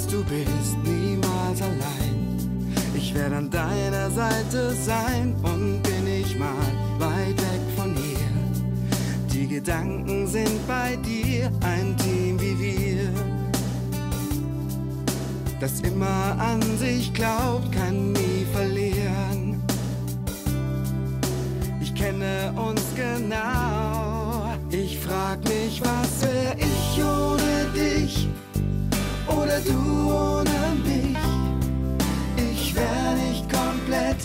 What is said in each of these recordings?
weiß, du bist niemals allein. Ich werde an deiner Seite sein und bin ich mal weit weg von hier. Die Gedanken sind bei dir, ein Team wie wir. Das immer an sich glaubt, kann nie verlieren. Ich kenne uns genau. Ich frag mich, was wär ich ohne? Oder du ohne mich? Ich wär nicht komplett,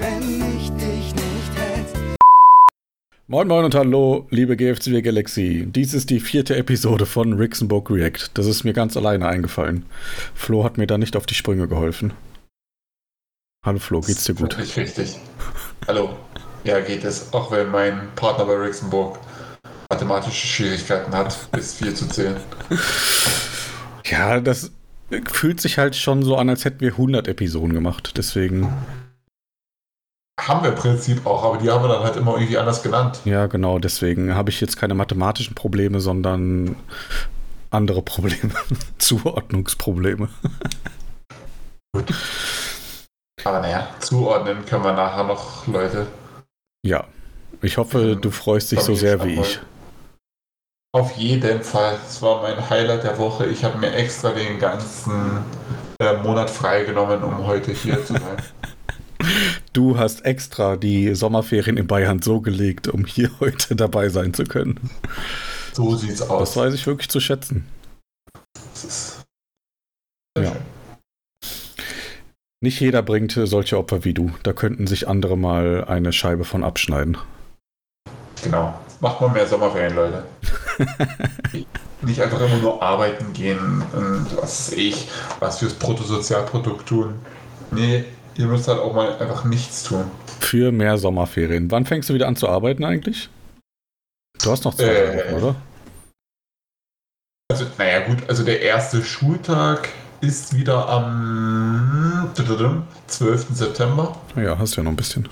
wenn ich dich nicht hätte. Moin Moin und Hallo, liebe GFCW Galaxy. Dies ist die vierte Episode von Rixenburg React. Das ist mir ganz alleine eingefallen. Flo hat mir da nicht auf die Sprünge geholfen. Hallo Flo, geht's dir gut? Nicht richtig. Hallo. Ja, geht es. Auch wenn mein Partner bei Rixenburg mathematische Schwierigkeiten hat, bis 4 zu zählen. Ja, das fühlt sich halt schon so an, als hätten wir 100 Episoden gemacht. Deswegen, Haben wir im Prinzip auch, aber die haben wir dann halt immer irgendwie anders genannt. ja genau, deswegen habe ich jetzt keine mathematischen Probleme, sondern andere Probleme. Zuordnungsprobleme. Gut. Aber naja, zuordnen können wir nachher noch, Leute. Ja, ich hoffe, du freust dich so sehr wie ich. Auf jeden Fall. Es war mein Highlight der Woche. Ich habe mir extra den ganzen äh, Monat freigenommen, um heute hier zu sein. Du hast extra die Sommerferien in Bayern so gelegt, um hier heute dabei sein zu können. So sieht's Das aus. weiß ich wirklich zu schätzen. Das ist Ja. Nicht jeder bringt solche Opfer wie du. Da könnten sich andere mal eine Scheibe von abschneiden. Genau. Macht mal mehr Sommerferien, Leute. Nicht einfach immer nur arbeiten gehen und was weiß ich, was fürs Bruttosozialprodukt tun. Nee, ihr müsst halt auch mal einfach nichts tun. Für mehr Sommerferien. Wann fängst du wieder an zu arbeiten eigentlich? Du hast noch zwei Äh. Wochen, oder? Also, naja, gut, also der erste Schultag ist wieder am 12. September. Ja, hast ja noch ein bisschen.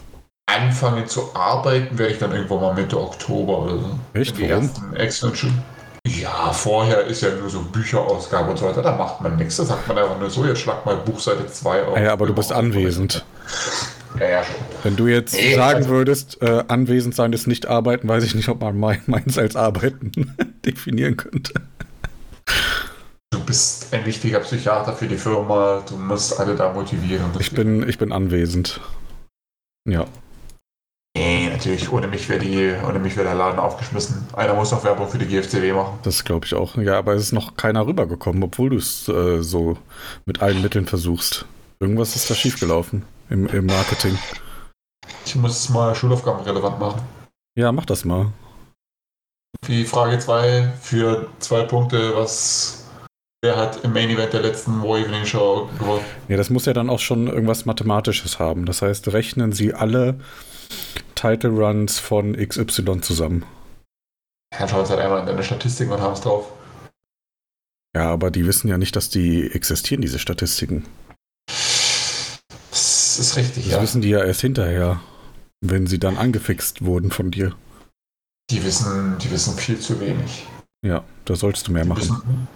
Anfangen zu arbeiten werde ich dann irgendwann mal Mitte Oktober oder so. Echt? Die Warum? ersten. Ja, vorher ist ja nur so Bücherausgabe und so weiter, da macht man nichts. Da sagt man einfach nur so, jetzt schlag mal Buchseite 2 auf. Ja, aber du bist anwesend. Ja, ja, schon. Wenn du jetzt Nee, sagen also- würdest, äh, anwesend sein ist nicht arbeiten, weiß ich nicht, ob man mein- meins als arbeiten definieren könnte. Du bist ein wichtiger Psychiater für die Firma, du musst alle da motivieren. Ich bin, ich bin anwesend. Ja. Nee, natürlich, ohne mich wäre die, ohne mich wäre der Laden aufgeschmissen. Einer muss noch Werbung für die GFCW machen. Das glaube ich auch. Ja, aber es ist noch keiner rübergekommen, obwohl du es äh, so mit allen Mitteln versuchst. Irgendwas ist da schiefgelaufen im, im Marketing. Ich muss mal Schulaufgaben relevant machen. Ja, mach das mal. Die Frage 2 für zwei Punkte, was wer hat im Main Event der letzten War Evening Show gewonnen? Ja, das muss ja dann auch schon irgendwas Mathematisches haben. Das heißt, rechnen Sie alle Title Runs von XY zusammen. Herr schauen uns halt einmal in deine Statistiken und haben es drauf. Ja, aber die wissen ja nicht, dass die existieren, diese Statistiken. Das ist richtig, Das ja. wissen die ja erst hinterher, wenn sie dann angefixt wurden von dir. Die wissen, die wissen viel zu wenig. Ja, da solltest du mehr Die machen. müssen,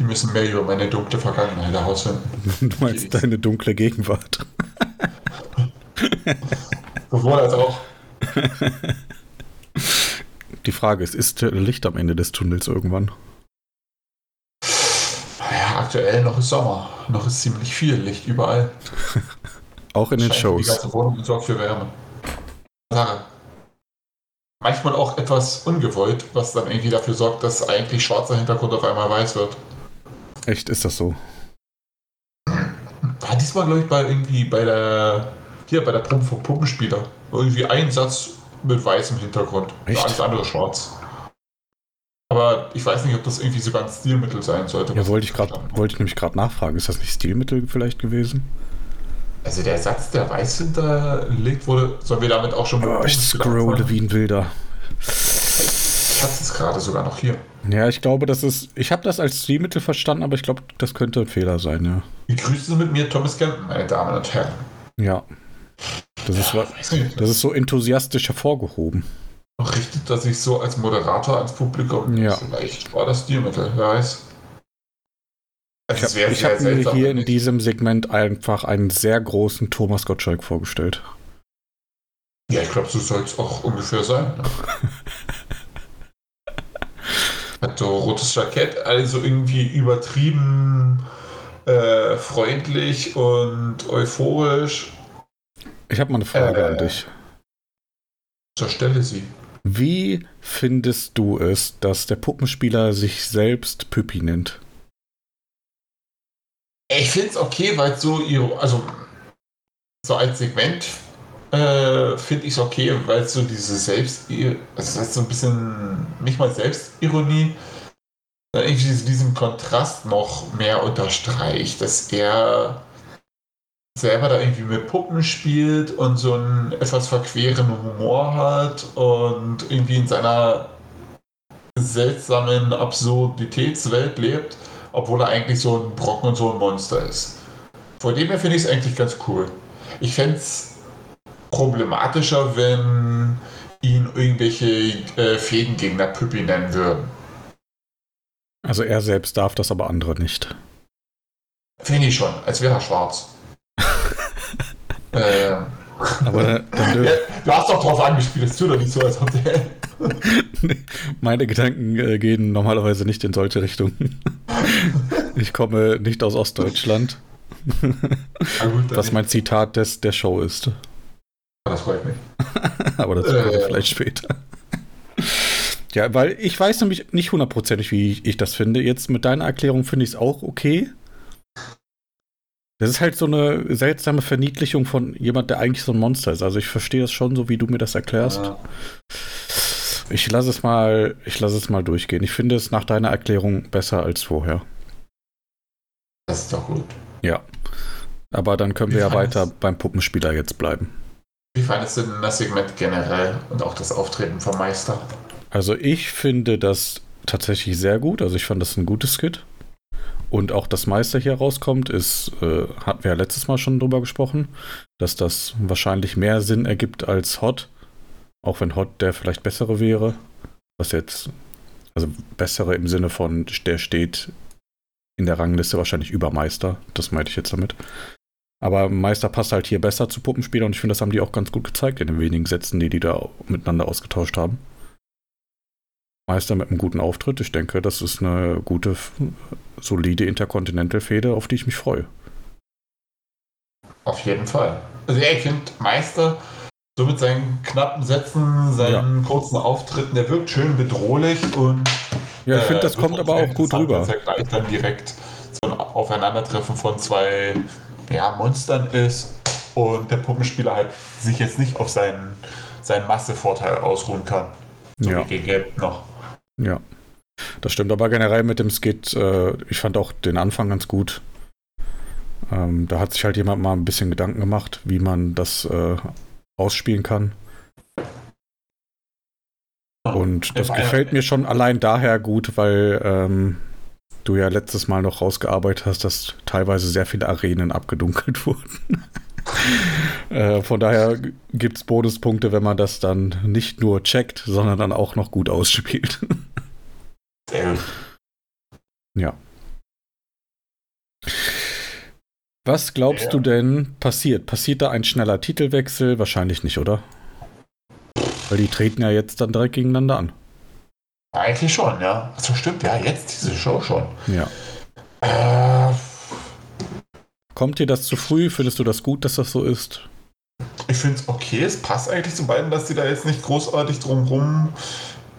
die müssen mehr über meine dunkle Vergangenheit herausfinden. Du meinst deine dunkle Gegenwart. Sowohl als auch. Die Frage ist, ist Licht am Ende des Tunnels irgendwann? Ja, aktuell noch ist Sommer. Noch ist ziemlich viel Licht überall. Auch in den Scheint Die Shows. ganze Wohnung und sorgt für Wärme. Sache. Manchmal auch etwas ungewollt, was dann irgendwie dafür sorgt, dass eigentlich schwarzer Hintergrund auf einmal weiß wird. Echt, ist das so? War diesmal, glaube ich, bei irgendwie bei der hier bei der Probe vom Puppenspieler. Irgendwie ein Satz mit weißem Hintergrund. Echt? Alles andere schwarz. Aber ich weiß nicht, ob das irgendwie sogar ein Stilmittel sein sollte. Ja, wollte ich gerade, wollte ich nämlich gerade nachfragen. Ist das nicht Stilmittel vielleicht gewesen? Also der Satz, der weiß hinterlegt wurde, sollen wir damit auch schon Oh, ich scrolle wie ein Wilder. Hatte es gerade sogar noch hier. Ja, ich glaube, das ist. Ich habe das als Stilmittel verstanden, aber ich glaube, das könnte ein Fehler sein, ja. Begrüßen Sie mit mir Thomas Campen, meine Damen und Herren. Ja. Das ist, nicht, das ist so enthusiastisch hervorgehoben. richtet das sich so als Moderator ans Publikum? Ja. Vielleicht war das Stilmittel, wer weiß. Also ich habe hab mir hier in diesem Segment einfach einen sehr großen Thomas Gottschalk vorgestellt. Ja, ich glaube, so soll es auch ungefähr sein. Ne? Hat so rotes Jackett, also irgendwie übertrieben äh, freundlich und euphorisch. Ich habe mal eine Frage äh, an dich. Zur Stelle sie. Wie findest du es, dass der Puppenspieler sich selbst Püppi nennt? Ich finde es okay, weil so, also so als Segment äh, finde ich es okay, weil so diese Selbst, also das heißt so ein bisschen, nicht mal Selbstironie, sondern irgendwie diesen Kontrast noch mehr unterstreicht, dass er selber da irgendwie mit Puppen spielt und so einen etwas verqueren Humor hat und irgendwie in seiner seltsamen Absurditätswelt lebt, obwohl er eigentlich so ein Brocken und so ein Monster ist. Vor dem her finde ich es eigentlich ganz cool. Ich fände es problematischer, wenn ihn irgendwelche äh, Fädengegner Püppi nennen würden. Also er selbst darf das, aber andere nicht. Finde ich schon, als wäre er schwarz. äh, aber dann, ja, du hast doch drauf angespielt, es tut doch nicht so, als ob der. Meine Gedanken äh, gehen normalerweise nicht in solche Richtungen. ich komme nicht aus Ostdeutschland. Gut, was mein Zitat des, der Show ist. Das freut mich. Aber das äh, vielleicht später. Ja, weil ich weiß nämlich nicht hundertprozentig, wie ich, ich, das finde. Jetzt mit deiner Erklärung finde ich es auch okay. Das ist halt so eine seltsame Verniedlichung von jemand, der eigentlich so ein Monster ist. Also ich verstehe das schon so, wie du mir das erklärst. Ja. Ich lasse es mal, ich lasse es mal durchgehen. Ich finde es nach deiner Erklärung besser als vorher. Das ist doch gut. Ja. Aber dann können wir ja weiter beim Puppenspieler jetzt bleiben. Wie fandest du denn das Segment generell und auch das Auftreten vom Meister? Also ich finde das tatsächlich sehr gut. Also ich fand das ein gutes Skit. Und auch das Meister hier rauskommt, ist, äh, hatten wir ja letztes Mal schon drüber gesprochen, dass das wahrscheinlich mehr Sinn ergibt als Hot. Auch wenn Hot der vielleicht bessere wäre. Was jetzt, also bessere im Sinne von, der steht in der Rangliste wahrscheinlich über Meister. Das meinte ich jetzt damit. Aber Meister passt halt hier besser zu Puppenspieler und ich finde, das haben die auch ganz gut gezeigt in den wenigen Sätzen, die die da miteinander ausgetauscht haben. Meister mit einem guten Auftritt. Ich denke, das ist eine gute, solide Intercontinental-Fehde, auf die ich mich freue. Auf jeden Fall. Also ja, ich finde Meister so mit seinen knappen Sätzen, seinen ja. kurzen Auftritten, der wirkt schön bedrohlich und ja, ich finde, das äh, kommt aber auch gut rüber. Dass er gleich dann direkt so ein Aufeinandertreffen von zwei ja, Monstern ist und der Puppenspieler halt sich jetzt nicht auf seinen, seinen Massevorteil ausruhen kann. So ja. wie gegen noch. Ja. Das stimmt, aber generell mit dem Skit, äh, ich fand auch den Anfang ganz gut. Ähm, da hat sich halt jemand mal ein bisschen Gedanken gemacht, wie man das äh, ausspielen kann. Und das gefällt mir schon allein daher gut, weil ähm, du ja letztes Mal noch rausgearbeitet hast, dass teilweise sehr viele Arenen abgedunkelt wurden. äh, von daher gibt es Bonuspunkte, wenn man das dann nicht nur checkt, sondern dann auch noch gut ausspielt. ja. Was glaubst ja. du denn passiert? Passiert da ein schneller Titelwechsel? Wahrscheinlich nicht, oder? Weil die treten ja jetzt dann direkt gegeneinander an. Eigentlich schon, ja. Das stimmt, ja, jetzt diese Show schon. Ja. Äh, Kommt dir das zu früh? Findest du das gut, dass das so ist? Ich finde es okay, es passt eigentlich zu beiden, dass sie da jetzt nicht großartig drumherum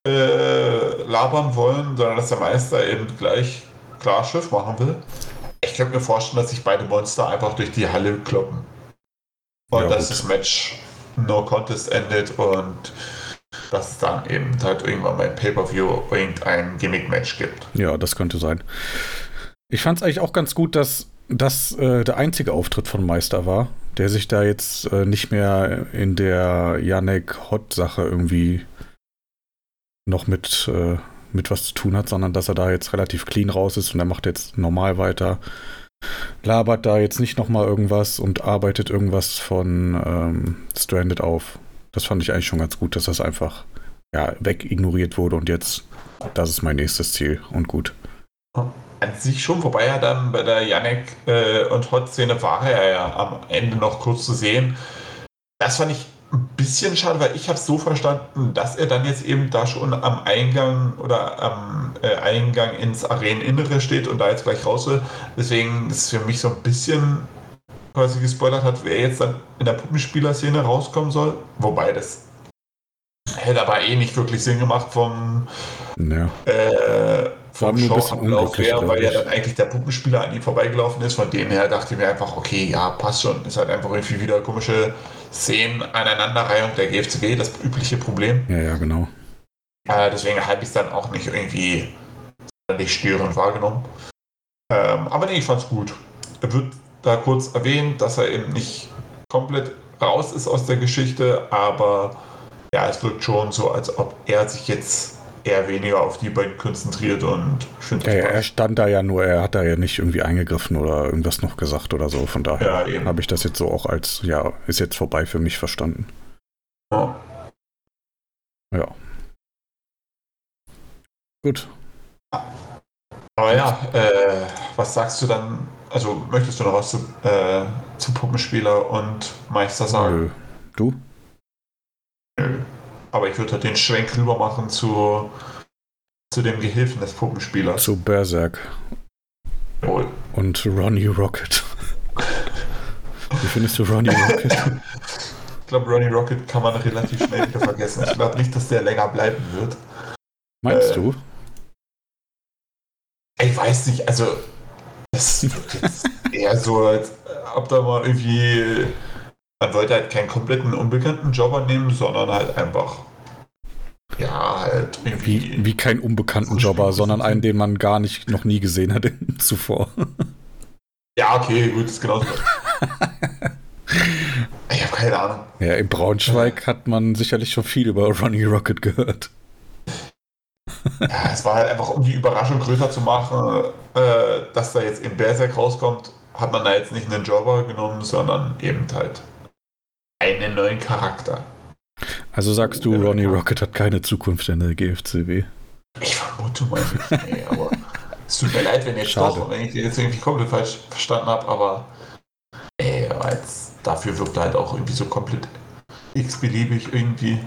äh, labern wollen, sondern dass der Meister eben gleich klar Schiff machen will. Ich könnte mir vorstellen, dass sich beide Monster einfach durch die Halle kloppen. Und ja, dass das Match No Contest endet und dass es dann eben halt irgendwann beim Pay-Per-View irgendein Gimmick-Match gibt. Ja, das könnte sein. Ich fand es eigentlich auch ganz gut, dass das äh, der einzige Auftritt von Meister war, der sich da jetzt äh, nicht mehr in der Janek Hot-Sache irgendwie noch mit, äh, mit was zu tun hat, sondern dass er da jetzt relativ clean raus ist und er macht jetzt normal weiter. Labert da jetzt nicht nochmal irgendwas und arbeitet irgendwas von ähm, Stranded auf das fand ich eigentlich schon ganz gut, dass das einfach ja, wegignoriert wurde und jetzt, das ist mein nächstes Ziel und gut. an sich schon, wobei er dann bei der Yannick äh, und Hot-Szene war er ja am Ende noch kurz zu sehen. Das fand ich ein bisschen schade, weil ich habe es so verstanden, dass er dann jetzt eben da schon am Eingang oder am äh, Eingang ins Areninnere steht und da jetzt gleich raus will. Deswegen ist es für mich so ein bisschen quasi gespoilert hat, wer jetzt dann in der Puppenspieler-Szene rauskommen soll. Wobei das hätte aber eh nicht wirklich Sinn gemacht vom, Ja. äh, vom Showablauf her, weil ja dann eigentlich der Puppenspieler an ihm vorbeigelaufen ist. Von dem her dachte ich mir einfach, okay, ja, passt schon. Ist halt einfach irgendwie wieder komische Szenen, Aneinanderreihung der GFCW, das übliche Problem. Ja, ja, genau. Äh, deswegen habe ich es dann auch nicht irgendwie nicht störend wahrgenommen. Ähm, aber nee, ich fand's gut. Wird da kurz erwähnt, dass er eben nicht komplett raus ist aus der Geschichte, aber ja, es wirkt schon so, als ob er sich jetzt eher weniger auf die beiden konzentriert und finde Ja, ja, er stand da ja nur, er hat da ja nicht irgendwie eingegriffen oder irgendwas noch gesagt oder so. Von daher Ja, habe ich das jetzt so auch als, ja, ist jetzt vorbei für mich verstanden. Ja. Ja. Gut. Aber ja, äh, was sagst du dann? Also möchtest du noch was zu, äh, zu Puppenspieler und Meister sagen? Nö. Du? Nö. Aber ich würde halt den Schwenk rüber machen zu, zu dem Gehilfen des Puppenspielers. Zu Berserk Jawohl. und Ronnie Rocket. Wie findest du Ronnie Rocket? Ich glaube, Ronnie Rocket kann man relativ schnell wieder vergessen. Ich glaube nicht, dass der länger bleiben wird. Meinst Äh, du? Ich weiß nicht, also das jetzt eher so, als ob da mal irgendwie. Man wollte halt keinen kompletten unbekannten Jobber nehmen, sondern halt einfach. Ja, halt irgendwie. Wie, wie kein unbekannten Jobber, sondern einen, den man gar nicht noch nie gesehen hat zuvor. Ja, okay, gut, ist genauso. ich habe keine Ahnung. Ja, in Braunschweig hat man sicherlich schon viel über Ronnie Rocket gehört. Ja, es war halt einfach, um die Überraschung größer zu machen, äh, dass da jetzt im Berserk rauskommt, hat man da jetzt nicht einen Jobber genommen, sondern eben halt einen neuen Charakter. Also sagst du, Ronnie Rocket hat keine Zukunft in der GFCW. Ich vermute mal nicht, nee, aber es tut mir leid, wenn jetzt doch, wenn ich jetzt irgendwie komplett falsch verstanden habe, aber ey, als, dafür wirkt er halt auch irgendwie so komplett x-beliebig irgendwie.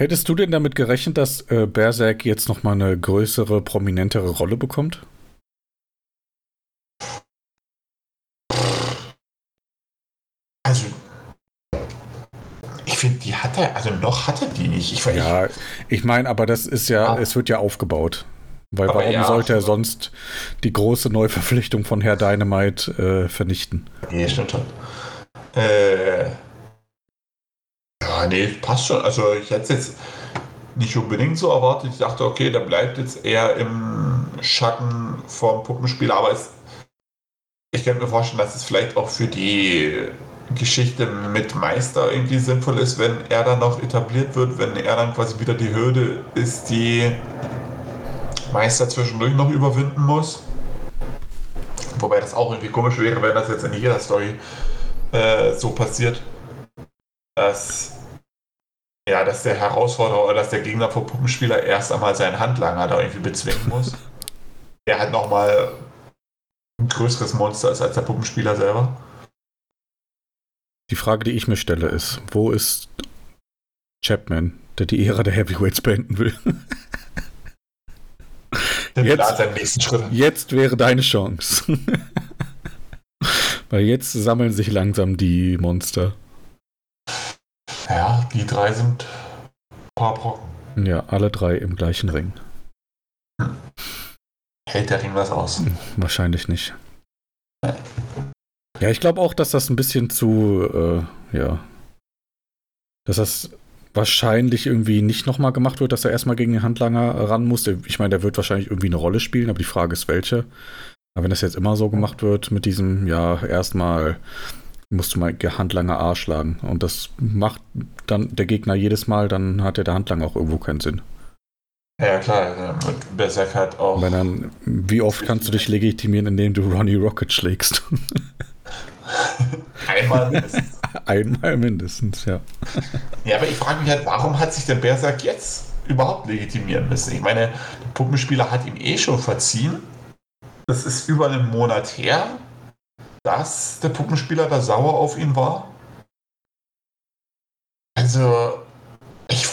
Hättest du denn damit gerechnet, dass äh, Berserk jetzt nochmal eine größere, prominentere Rolle bekommt? Also, ich finde, die hat er, also noch hat er die nicht. Ich, Ja, ich meine, aber das ist ja, Ah. es wird ja aufgebaut. Weil Aber warum ja, sollte er sonst die große Neuverpflichtung von Herr Dynamite äh, vernichten? ich, nee, stimmt schon. Äh, ja, nee, passt schon. Also, ich hätte es jetzt nicht unbedingt so erwartet. Ich dachte, okay, der bleibt jetzt eher im Schatten vom Puppenspieler, aber es, ich könnte mir vorstellen, dass es vielleicht auch für die Geschichte mit Meister irgendwie sinnvoll ist, wenn er dann noch etabliert wird, wenn er dann quasi wieder die Hürde ist, die Meister zwischendurch noch überwinden muss. Wobei das auch irgendwie komisch wäre, wenn das jetzt in jeder Story äh, so passiert, dass ja, dass der Herausforderer oder dass der Gegner vom Puppenspieler erst einmal seinen Handlanger da irgendwie bezwingen muss. der halt nochmal ein größeres Monster ist als der Puppenspieler selber. Die Frage, die ich mir stelle, ist, wo ist Chapman, der die Ära der Heavyweights beenden will? Jetzt-. Jetzt wäre deine Chance. Weil jetzt sammeln sich langsam die Monster. Ja, die drei sind ein paar Brocken. Ja, alle drei im gleichen Ring. Hält der Ring was aus? Wahrscheinlich nicht. Ja, ich glaube auch, dass das ein bisschen zu, äh, ja, dass das wahrscheinlich irgendwie nicht nochmal gemacht wird, dass er erstmal gegen den Handlanger ran muss. Ich meine, der wird wahrscheinlich irgendwie eine Rolle spielen, aber die Frage ist, welche. Aber wenn das jetzt immer so gemacht wird mit diesem, ja, erstmal musst du mal Handlanger A schlagen und das macht dann der Gegner jedes Mal, dann hat ja der Handlanger auch irgendwo keinen Sinn. Ja, klar. also Berserk halt auch. Wenn dann, wie oft kannst du dich legitimieren, indem du Ronnie Rocket schlägst? Einmal mindestens. Einmal mindestens, ja. Ja, aber ich frage mich halt, warum hat sich der Berserk jetzt überhaupt legitimieren müssen? Ich meine, der Puppenspieler hat ihm eh schon verziehen. das ist über einen Monat her, dass der Puppenspieler da sauer auf ihn war. Also, ich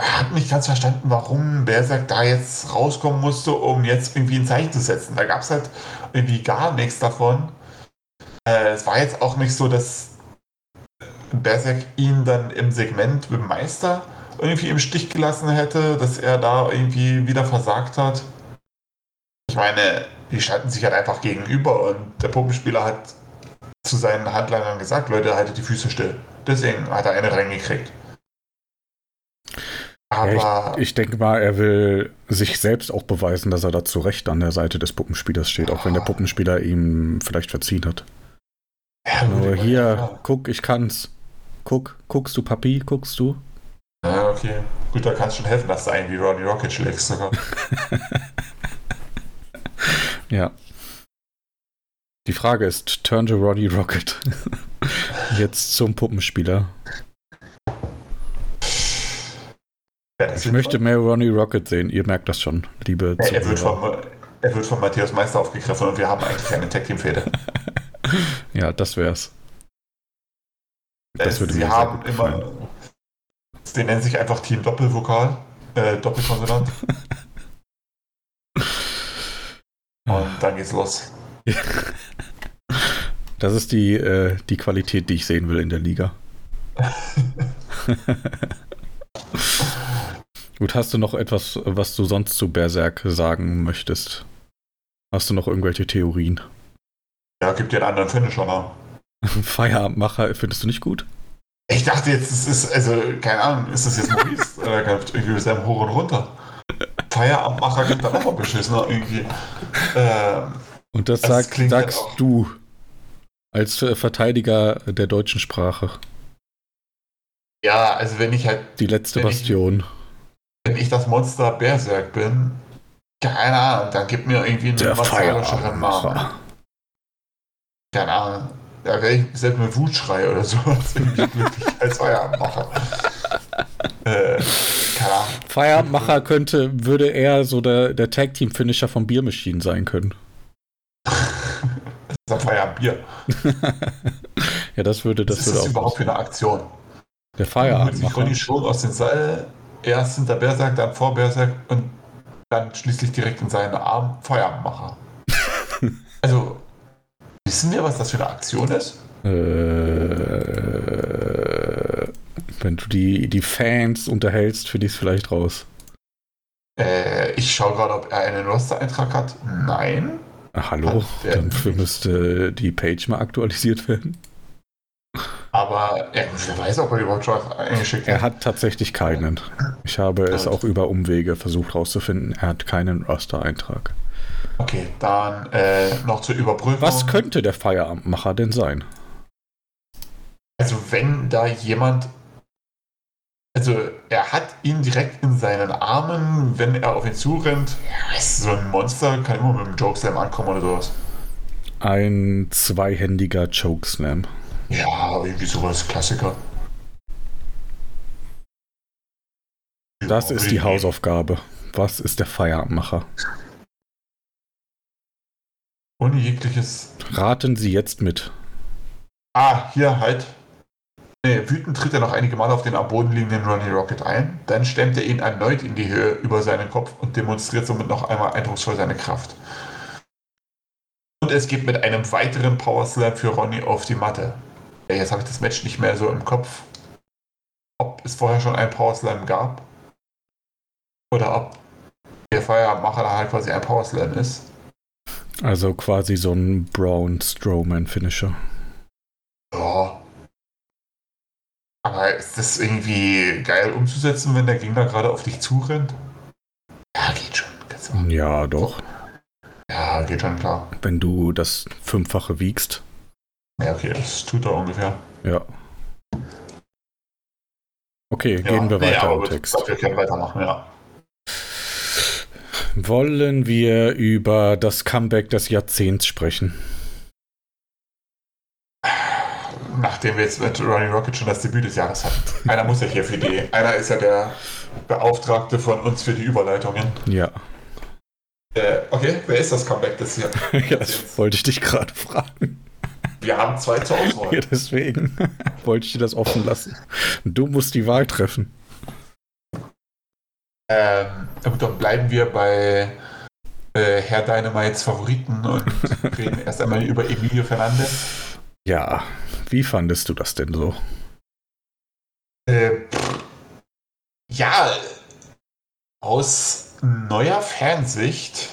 habe nicht ganz verstanden, warum Berserk da jetzt rauskommen musste, um jetzt irgendwie ein Zeichen zu setzen. Da gab es halt irgendwie gar nichts davon. Äh, es war jetzt auch nicht so, dass Berserk ihn dann im Segment mit dem Meister irgendwie im Stich gelassen hätte, dass er da irgendwie wieder versagt hat. Ich meine, die standen sich halt einfach gegenüber und der Puppenspieler hat zu seinen Handlangern gesagt, Leute, haltet die Füße still. Deswegen hat er eine reingekriegt. Aber ja, ich, ich, denke mal, er will sich selbst auch beweisen, dass er da zu Recht an der Seite des Puppenspielers steht, auch wenn der Puppenspieler ihm vielleicht verziehen hat. Ja, Nur hier, ja. guck, ich kann's. Guck, guckst du, Papi, guckst du? Ja, okay. Gut, da kannst du schon helfen, dass du einen wie Ronnie Rocket schlägst sogar. ja. Die Frage ist, turn to Roddy Rocket. Jetzt zum Puppenspieler. Ja, ich möchte mehr Ronnie Rocket sehen, ihr merkt das schon, liebe ja, er, wird von, er wird von Matthias Meister aufgegriffen und wir haben eigentlich eine Tag-Team-Fehde. ja, das wär's. Das würde Sie haben immer. Die nennen sich einfach Team Doppelvokal, äh, Doppelkonsonant. und dann geht's los. Das ist die, äh, die Qualität, die ich sehen will in der Liga. Gut, hast du noch etwas, was du sonst zu Berserk sagen möchtest? Hast du noch irgendwelche Theorien? Ja, gibt dir einen anderen Finisher, ne? Feierabendmacher findest du nicht gut? Ich dachte jetzt, es ist, also, keine Ahnung, ist das jetzt Maurice? oder mit seinem Hoch und runter? Feierabendmacher gibt dann auch mal beschissener irgendwie. Ähm, und das, das sag, sagst halt du als Verteidiger der deutschen Sprache. Ja, also wenn ich halt. Die letzte Bastion. Ich, wenn ich das Monster Berserk bin, keine Ahnung, dann gib mir irgendwie einen martialischeren Namen. Keine Ahnung. Da wäre ich selbst mit Wutschrei oder sowas glücklich als Feierabendmacher. Äh. Feierabendmacher könnte, würde eher so der, der Tag-Team-Finisher von Biermaschinen sein können. das ist ein Feierabendbier. ja, das würde das Was würde ist das überhaupt für eine Aktion? Der Feierabendmacher. Ich schon aus den Seil erst hinter Berserk, dann vor Berserk und dann schließlich direkt in seinen Arm Feierabendmacher. also, wissen wir, was das für eine Aktion ist? Äh, wenn du die, die Fans unterhältst, finde ich es vielleicht raus. Äh, ich schaue gerade, ob er einen Roster-Eintrag hat. Nein. Ach, hallo, dafür müsste die Page mal aktualisiert werden. Aber ja, wer weiß, ob er überhaupt schon eingeschickt hat. Er hat tatsächlich keinen. Ich habe es auch über Umwege versucht herauszufinden. Er hat keinen Roster-Eintrag. Okay, dann äh, noch zur Überprüfung. Was könnte der Feierabendmacher denn sein? Also, wenn da jemand. Also, er hat ihn direkt in seinen Armen, wenn er auf ihn zurennt. So ein Monster kann immer mit einem Jokeslam ankommen oder sowas. Ein zweihändiger Chokeslam. Ja, irgendwie sowas Klassiker. Das ist die Hausaufgabe. Was ist der Feierabendmacher? Ohne jegliches. Raten Sie jetzt mit. Ah, hier halt. Nee, wütend tritt er noch einige Mal auf den am Boden liegenden Ronnie Rocket ein. Dann stemmt er ihn erneut in die Höhe über seinen Kopf und demonstriert somit noch einmal eindrucksvoll seine Kraft. Und es geht mit einem weiteren Power Slam für Ronnie auf die Matte. Ja, jetzt habe ich das Match nicht mehr so im Kopf, ob es vorher schon einen Power Slam gab oder ob der Feierabendmacher da halt quasi ein Power Slam ist. Also quasi so ein Brown Strowman Finisher. Ja. Aber ist das irgendwie geil umzusetzen, wenn der Gegner gerade auf dich zurennt? Ja, geht schon. Ja, doch. Ja, geht schon klar. Wenn du das Fünffache wiegst. Ja, okay, das tut er ungefähr. Ja. Okay, ja, gehen wir weiter nee, im Text. Wir können weitermachen, ja. Wollen wir über das Comeback des Jahrzehnts sprechen? Nachdem wir jetzt mit Ronnie Rocket schon das Debüt des Jahres hatten. Einer muss ja hier für die. Einer ist ja der Beauftragte von uns für die Überleitungen. Ja. Äh, okay, wer ist das Comeback des Jahr? ja, das wollte ich dich gerade fragen. Wir haben zwei zur Auswahl. Ja, deswegen wollte ich dir das offen lassen. Du musst die Wahl treffen. Ähm, dann bleiben wir bei äh, Herr Dynamites Favoriten und reden erst einmal über Emilio Fernandez. Ja, wie fandest du das denn so? Äh, ja, aus neuer Fansicht,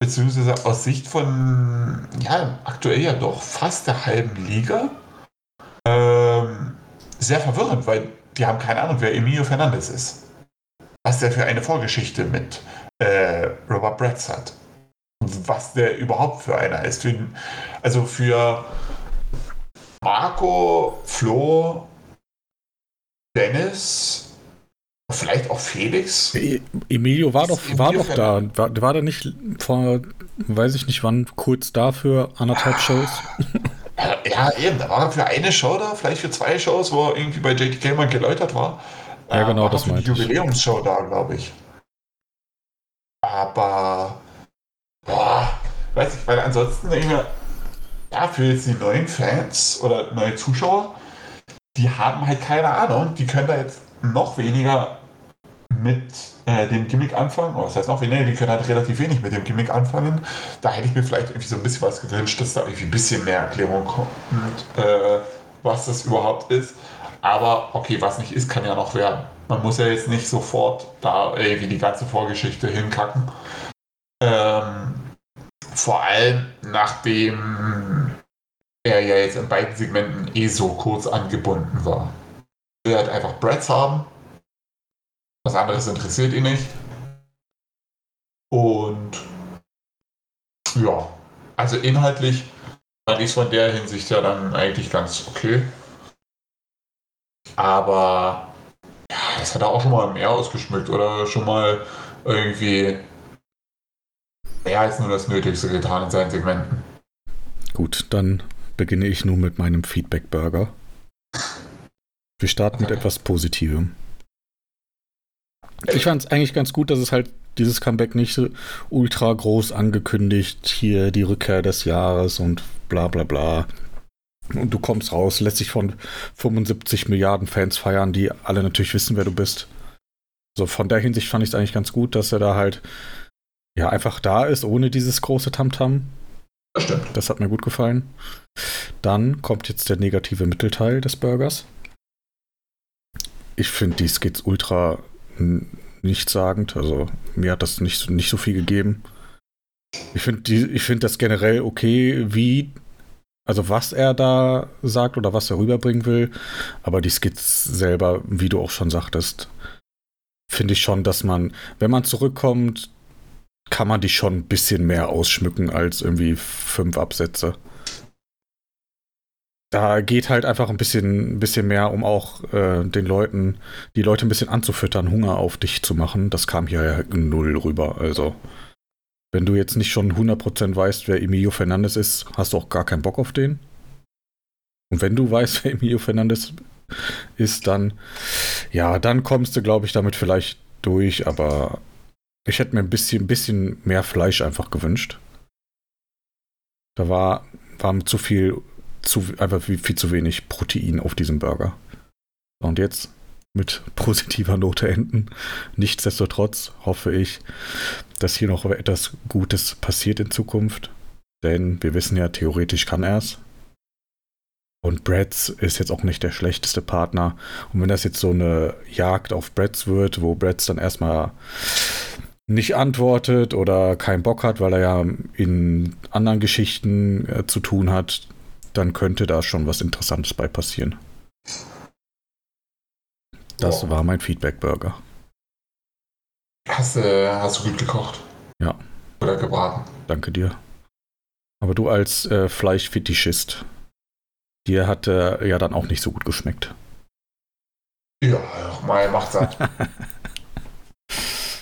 beziehungsweise aus Sicht von, ja, aktuell ja doch fast der halben Liga, ähm, sehr verwirrend, weil die haben keine Ahnung, wer Emilio Fernandez ist. Was der für eine Vorgeschichte mit äh, Robert Bretz hat. Was der überhaupt für einer ist. Für, also für Marco, Flo, Dennis, vielleicht auch Felix. E Emilio war doch, war doch da. War, war der nicht vor, weiß ich nicht wann, kurz da für anderthalb ah. Shows? Ja, eben. Da war er für eine Show da, vielleicht für zwei Shows, wo er irgendwie bei JTK mal geläutert war. Ja, genau, das war die Jubiläumsshow da, glaube ich. Aber, boah, weiß ich, weil ansonsten denke ich mir, ja, für jetzt die neuen Fans oder neue Zuschauer, die haben halt keine Ahnung, die können da jetzt noch weniger mit äh, dem Gimmick anfangen, oder was heißt noch weniger, die können halt relativ wenig mit dem Gimmick anfangen. Da hätte ich mir vielleicht irgendwie so ein bisschen was gewünscht, dass da irgendwie ein bisschen mehr Erklärung kommt, äh, was das überhaupt ist. Aber okay, was nicht ist, kann ja noch werden. Man muss ja jetzt nicht sofort da irgendwie die ganze Vorgeschichte hinkacken. Ähm, vor allem nachdem er ja jetzt in beiden Segmenten eh so kurz angebunden war. Er will halt einfach Brads haben. Was anderes interessiert ihn nicht. Und ja, also inhaltlich fand ich es von der Hinsicht ja dann eigentlich ganz okay. Aber ja, das hat er auch schon mal mehr ausgeschmückt oder schon mal irgendwie mehr als nur das Nötigste getan in seinen Segmenten. Gut, dann beginne ich nun mit meinem Feedback-Burger. Wir starten mit etwas Positivem. Ich fand es eigentlich ganz gut, dass es halt dieses Comeback nicht so ultra groß angekündigt, hier die Rückkehr des Jahres und bla bla bla. Und du kommst raus, lässt sich von 75 Milliarden Fans feiern, die alle natürlich wissen, wer du bist. So von der Hinsicht fand ich es eigentlich ganz gut, dass er da halt ja einfach da ist, ohne dieses große Tamtam. Das stimmt. Das hat mir gut gefallen. Dann kommt jetzt der negative Mittelteil des Burgers. Ich finde die Skits ultra nichtssagend. Also mir hat das nicht, nicht so viel gegeben. Ich finde find das generell okay, wie also was er da sagt oder was er rüberbringen will. Aber die Skits selber, wie du auch schon sagtest, finde ich schon, dass man, wenn man zurückkommt, kann man die schon ein bisschen mehr ausschmücken als irgendwie fünf Absätze. Da geht halt einfach ein bisschen, bisschen mehr, um auch äh, den Leuten, die Leute ein bisschen anzufüttern, Hunger auf dich zu machen. Das kam hier ja null rüber. Also wenn du jetzt nicht schon 100% weißt, wer Emilio Fernandes ist, hast du auch gar keinen Bock auf den. Und wenn du weißt, wer Emilio Fernandes ist, dann, ja, dann kommst du, glaube ich, damit vielleicht durch, aber ich hätte mir ein bisschen, ein bisschen mehr Fleisch einfach gewünscht. Da war, war zu viel, zu, einfach viel, viel zu wenig Protein auf diesem Burger. Und jetzt mit positiver Note enden. Nichtsdestotrotz hoffe ich, dass hier noch etwas Gutes passiert in Zukunft. Denn wir wissen ja, theoretisch kann er es. Und Bratz ist jetzt auch nicht der schlechteste Partner. Und wenn das jetzt so eine Jagd auf Bratz wird, wo Bratz dann erstmal nicht antwortet oder keinen Bock hat, weil er ja in anderen Geschichten äh, zu tun hat, dann könnte da schon was Interessantes bei passieren. Das wow. war mein Feedback-Burger. Hast, äh, hast du gut gekocht? Ja. Oder gebraten? Danke dir. Aber du als äh, Fleischfetischist, dir hat äh, ja dann auch nicht so gut geschmeckt. Ja, mal macht satt.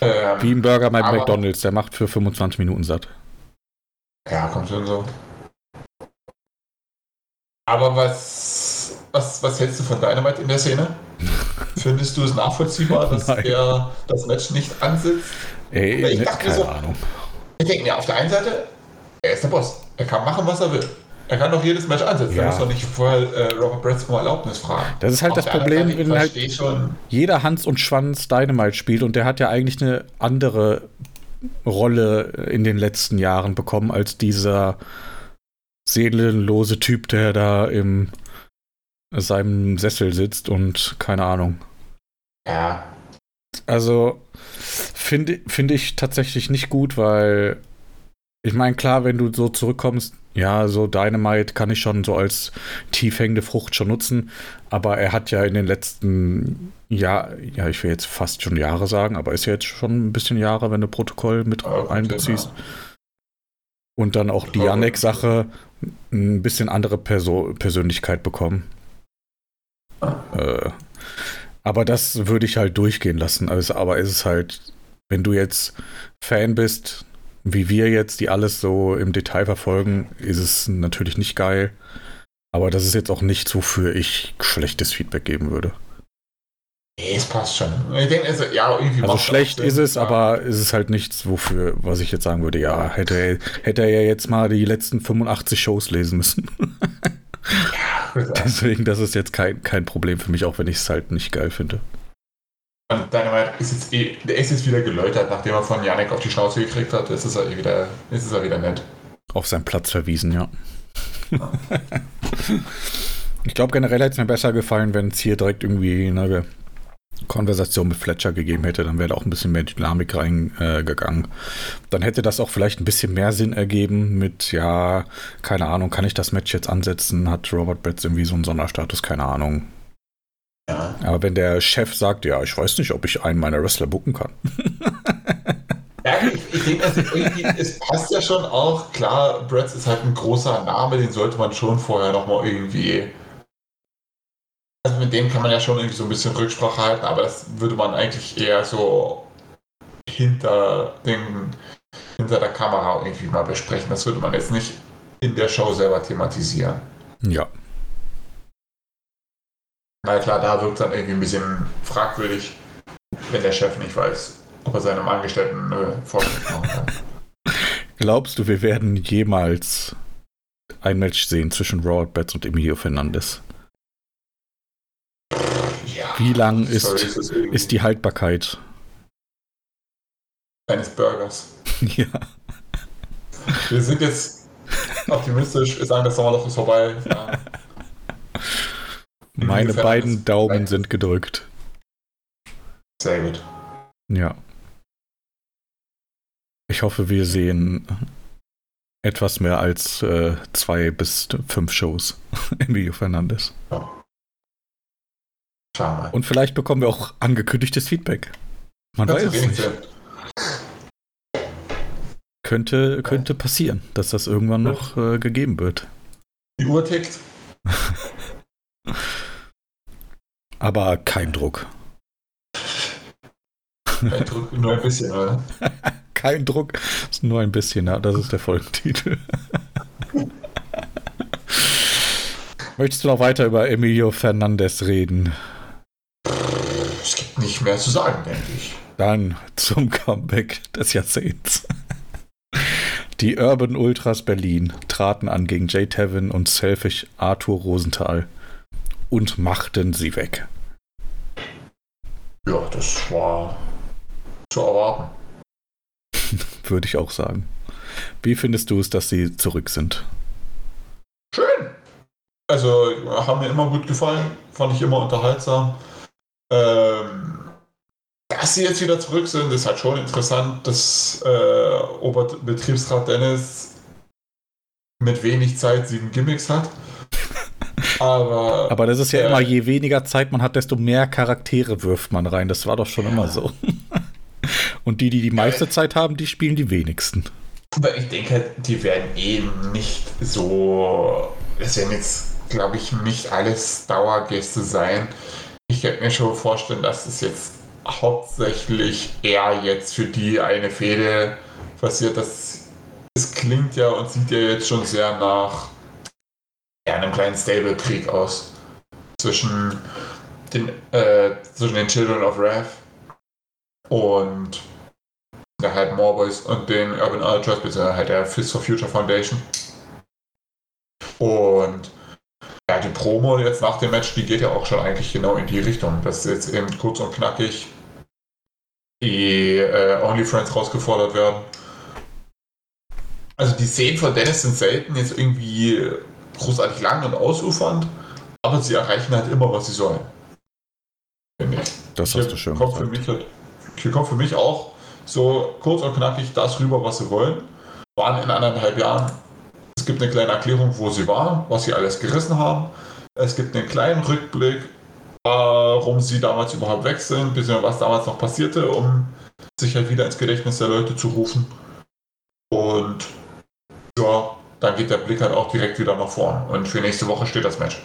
ähm, Wie ein Burger bei McDonalds, der macht für 25 Minuten satt. Ja, kommt schon so. Aber was, was, was hältst du von Dynamite in der Szene? Findest du es nachvollziehbar, dass Nein. er das Match nicht ansitzt? Ey, ich dachte keine so, Ahnung. Ich denke mir, auf der einen Seite, er ist der Boss. Er kann machen, was er will. Er kann doch jedes Match ansetzen. Ja. Er muss doch nicht vorher äh, Robert Bretz um Erlaubnis fragen. Das ist halt Auf das Problem, Seite, wenn halt schon, jeder Hans und Schwanz Dynamite spielt und der hat ja eigentlich eine andere Rolle in den letzten Jahren bekommen als dieser seelenlose Typ, der da im seinem Sessel sitzt und keine Ahnung. Ja, Also finde finde ich tatsächlich nicht gut, weil ich meine, klar, wenn du so zurückkommst, ja, so Dynamite kann ich schon so als tief hängende Frucht schon nutzen, aber er hat ja in den letzten Jahr, ja, ich will jetzt fast schon Jahre sagen, aber ist ja jetzt schon ein bisschen Jahre, wenn du Protokoll mit gut, einbeziehst. ja. Und dann auch die Ja, Janek-Sache ein bisschen andere Perso Persönlichkeit bekommen. Äh, aber das würde ich halt durchgehen lassen. Also, aber es ist halt, wenn du jetzt Fan bist, wie wir jetzt, die alles so im Detail verfolgen, ist es natürlich nicht geil. Aber das ist jetzt auch nichts, wofür ich schlechtes Feedback geben würde. nee, es passt schon. Ich denke, also, ja, irgendwie Also schlecht ist es, Ja. aber es ist halt nichts, wofür, was ich jetzt sagen würde, ja, hätte er, hätte er ja jetzt mal die letzten 85 Shows lesen müssen. Ja. Deswegen, das ist jetzt kein, kein Problem für mich, auch wenn ich es halt nicht geil finde. Und Dynamite ist jetzt eh, ist jetzt wieder geläutert, nachdem er von Janek auf die Schnauze gekriegt hat. Jetzt ist er eh wieder, jetzt ist er wieder nett. Auf seinen Platz verwiesen, ja. ich glaube, generell hätte es mir besser gefallen, wenn es hier direkt irgendwie eine Konversation mit Fletcher gegeben hätte. Dann wäre da auch ein bisschen mehr Dynamik reingegangen. Äh, dann hätte das auch vielleicht ein bisschen mehr Sinn ergeben mit, ja, keine Ahnung, kann ich das Match jetzt ansetzen? Hat Robert Betts irgendwie so einen Sonderstatus? Keine Ahnung. Ja. Aber wenn der Chef sagt, ja, ich weiß nicht, ob ich einen meiner Wrestler booken kann. Ja, ich, ich denke, also irgendwie, es passt ja schon auch. Klar, Bretz ist halt ein großer Name, den sollte man schon vorher nochmal irgendwie. Also mit dem kann man ja schon irgendwie so ein bisschen Rücksprache halten, aber das würde man eigentlich eher so hinter, den, hinter der Kamera irgendwie mal besprechen. Das würde man jetzt nicht in der Show selber thematisieren. Ja. Na klar, da wirkt dann irgendwie ein bisschen fragwürdig, wenn der Chef nicht weiß, ob er seinem Angestellten äh, Vorschrift machen kann. Glaubst du, wir werden jemals ein Match sehen zwischen Robert Betts und Emilio Fernandes? Ja, Wie lang ist, sorry, ist, es die Haltbarkeit? eines Burgers? ja. Wir sind jetzt optimistisch, wir sagen, das Sommerloch ist vorbei. Ja. Meine Ungefähr beiden. Daumen sind gedrückt. Sehr gut. Ja. Ich hoffe, wir sehen etwas mehr als äh, zwei bis fünf Shows Emilio Fernandes. Schauen wir mal. Und vielleicht bekommen wir auch angekündigtes Feedback. Man weiß es nicht. Könnte, könnte passieren, dass das irgendwann noch äh, gegeben wird. Die Uhr tickt. Aber kein Druck. Er drückt nur ein bisschen, oder? Kein Druck, nur ein bisschen, ja, das ist der Folgentitel. Möchtest du noch weiter über Emilio Fernandes reden? Es gibt nicht mehr zu sagen, denke ich. Dann zum Comeback des Jahrzehnts. Die Urban Ultras Berlin traten an gegen Jay Tevin und Selfish Arthur Rosenthal und machten sie weg. Ja, das war zu erwarten. Würde ich auch sagen. Wie findest du es, dass sie zurück sind? Schön. Also, haben mir immer gut gefallen. Fand ich immer unterhaltsam. Ähm, dass sie jetzt wieder zurück sind, ist halt schon interessant, dass äh, Oberbetriebsrat Dennis mit wenig Zeit sieben Gimmicks hat. Aber, Aber das ist ja Äh. immer, je weniger Zeit man hat, desto mehr Charaktere wirft man rein. Das war doch schon Ja. immer so. Und die, die die meiste Zeit haben, die spielen die wenigsten. aber ich denke, halt, die werden eben nicht so. Es werden jetzt, glaube ich, nicht alles Dauergäste sein. Ich könnte mir schon vorstellen, dass es jetzt hauptsächlich eher jetzt für die eine Fehde passiert. Das, es klingt ja und sieht ja jetzt schon sehr nach ja, einem kleinen Stable-Krieg aus. Zwischen den, äh, zwischen den Children of Wrath und der halt Morboys und den Urban Ultras, beziehungsweise halt der Fist for Future Foundation. Und ja, die Promo jetzt nach dem Match, die geht ja auch schon eigentlich genau in die Richtung, dass jetzt eben kurz und knackig die äh, OnlyFriends rausgefordert werden. Also die Szenen von Dennis sind selten jetzt irgendwie großartig lang und ausufernd, aber sie erreichen halt immer, was sie sollen. Das hast hier du schön kommt gesagt. Für mich halt, hier kommt für mich auch so kurz und knackig das rüber, was sie wollen. Waren in anderthalb Jahren. Es gibt eine kleine Erklärung, wo sie waren, was sie alles gerissen haben. Es gibt einen kleinen Rückblick, warum sie damals überhaupt weg sind, bisschen was damals noch passierte, um sich halt wieder ins Gedächtnis der Leute zu rufen. Und ja, dann geht der Blick halt auch direkt wieder nach vorn. Und für nächste Woche steht das Match.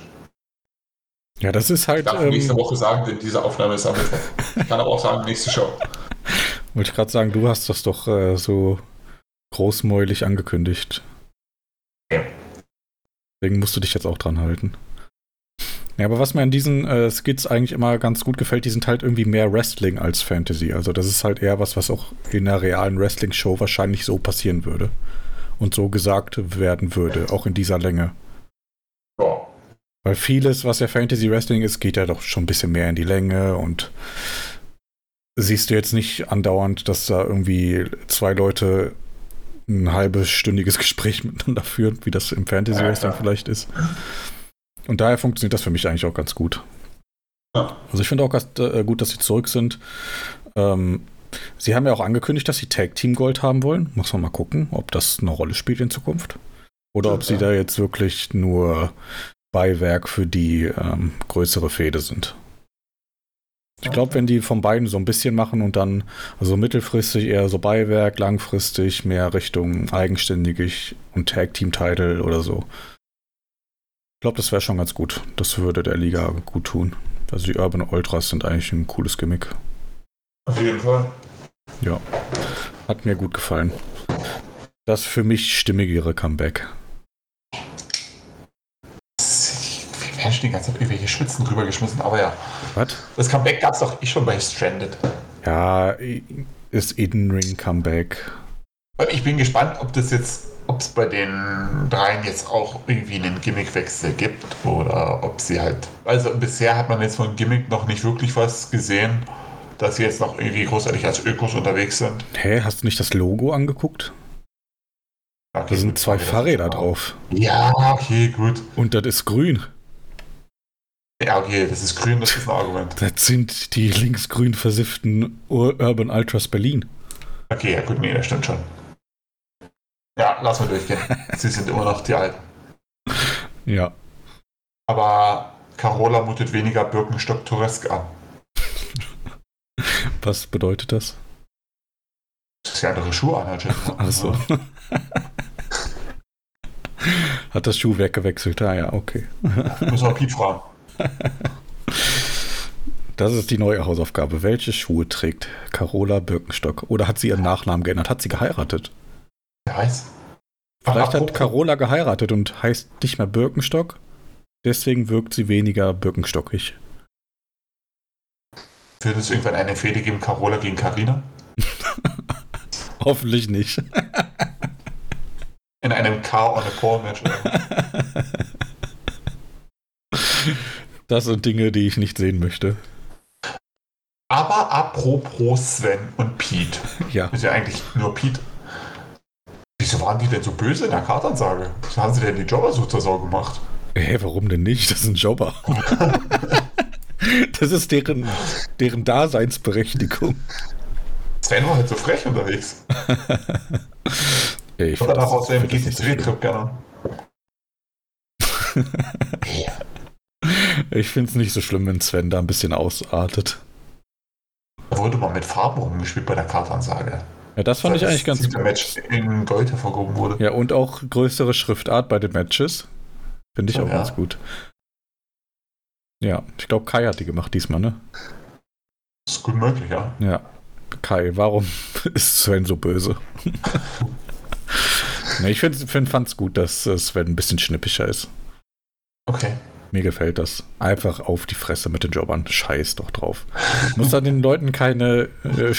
Ja, das ist halt. Ich darf ähm, nächste Woche sagen, denn diese Aufnahme ist am Mittwoch. Ich kann aber auch sagen, nächste Show. Wollte ich gerade sagen, du hast das doch äh, so großmäulig angekündigt. Ja. Deswegen musst du dich jetzt auch dran halten. Ja, aber was mir an diesen äh, Skits eigentlich immer ganz gut gefällt, die sind halt irgendwie mehr Wrestling als Fantasy. Also das ist halt eher was, was auch in einer realen Wrestling-Show wahrscheinlich so passieren würde. Und so gesagt werden würde, auch in dieser Länge. Ja. Weil vieles, was ja Fantasy Wrestling ist, geht ja doch schon ein bisschen mehr in die Länge und siehst du jetzt nicht andauernd, dass da irgendwie zwei Leute ein halbes stündiges Gespräch miteinander führen, wie das im Fantasy Wrestling ja, vielleicht ist. Und daher funktioniert das für mich eigentlich auch ganz gut. Also ich finde auch ganz, äh, gut, dass sie zurück sind. Ähm, sie haben ja auch angekündigt, dass sie Tag Team Gold haben wollen. Muss man mal gucken, ob das eine Rolle spielt in Zukunft. Oder ja, ob sie da jetzt wirklich nur Beiwerk für die ähm, größere Fehde sind. Ich glaube, wenn die von beiden so ein bisschen machen und dann, also mittelfristig eher so Beiwerk, langfristig mehr Richtung eigenständig und Tag Team Title oder so, glaube, das wäre schon ganz gut. Das würde der Liga gut tun. Also die Urban Ultras sind eigentlich ein cooles Gimmick. Auf jeden Fall. Ja. Hat mir gut gefallen. Das für mich stimmigere Comeback. Wir werden die ganze Zeit irgendwelche Schwitzen rübergeschmissen, aber ja. Was? Das Comeback gab es doch eh schon bei Stranded. Ja, ist In-Ring Comeback. Ich bin gespannt, ob das jetzt ob es bei den dreien jetzt auch irgendwie einen Gimmickwechsel gibt oder ob sie halt. Also bisher hat man jetzt von Gimmick noch nicht wirklich was gesehen, dass sie jetzt noch irgendwie großartig als Ökos unterwegs sind. Hä, hast du nicht das Logo angeguckt? Okay, da sind zwei Fahrräder drauf. Ja, okay, gut. Und das ist grün. Ja, okay, das ist grün, das ist ein Argument. Das sind die linksgrün versifften Urban Ultras Berlin. Okay, ja gut, nee, das stimmt schon. Ja, lass mal durchgehen. Sie sind immer noch die Alten. Ja. Aber Carola mutet weniger Birkenstock-Touresk an. Was bedeutet das? Dass sie andere Schuhe anhat. Achso. Hat das Schuhwerk gewechselt? Ah ja, okay. Muss man Piet fragen. Das ist die neue Hausaufgabe. Welche Schuhe trägt Carola Birkenstock? Oder hat sie ihren Nachnamen geändert? Hat sie geheiratet? Wer weiß. Vielleicht hat Carola geheiratet und heißt nicht mehr Birkenstock. Deswegen wirkt sie weniger birkenstockig. Wird es irgendwann eine Fehde geben, Carola gegen Carina? Hoffentlich nicht. In einem Car on a Call Match. Das sind Dinge, die ich nicht sehen möchte. Aber apropos Sven und Pete. Ja. Ist ja eigentlich nur Pete Wieso waren die denn so böse in der Kartansage? Wieso haben sie denn die Jobber so zur Sau gemacht? Hä, warum denn nicht? Das sind Jobber. das ist deren, deren Daseinsberechtigung. Sven war halt so frech unterwegs. ja, ich Oder nach aus dem GT3-Trip gerne. ich finde es nicht so schlimm, wenn Sven da ein bisschen ausartet. Da wurde mal mit Farben rumgespielt bei der Kartansage. Ja, das fand das ich eigentlich ganz gut. Match in Gold hervorgehoben wurde. Ja, und auch größere Schriftart bei den Matches. Finde ich oh, auch ja. ganz gut. Ja, ich glaube, Kai hat die gemacht diesmal, ne? Das ist gut möglich, ja. Ja. Kai, warum ist Sven so böse? ne, ich find, find, fand's gut, dass Sven ein bisschen schnippischer ist. Okay. Mir gefällt das. Einfach auf die Fresse mit den Jobbern. Scheiß doch drauf. Muss dann den Leuten keine äh,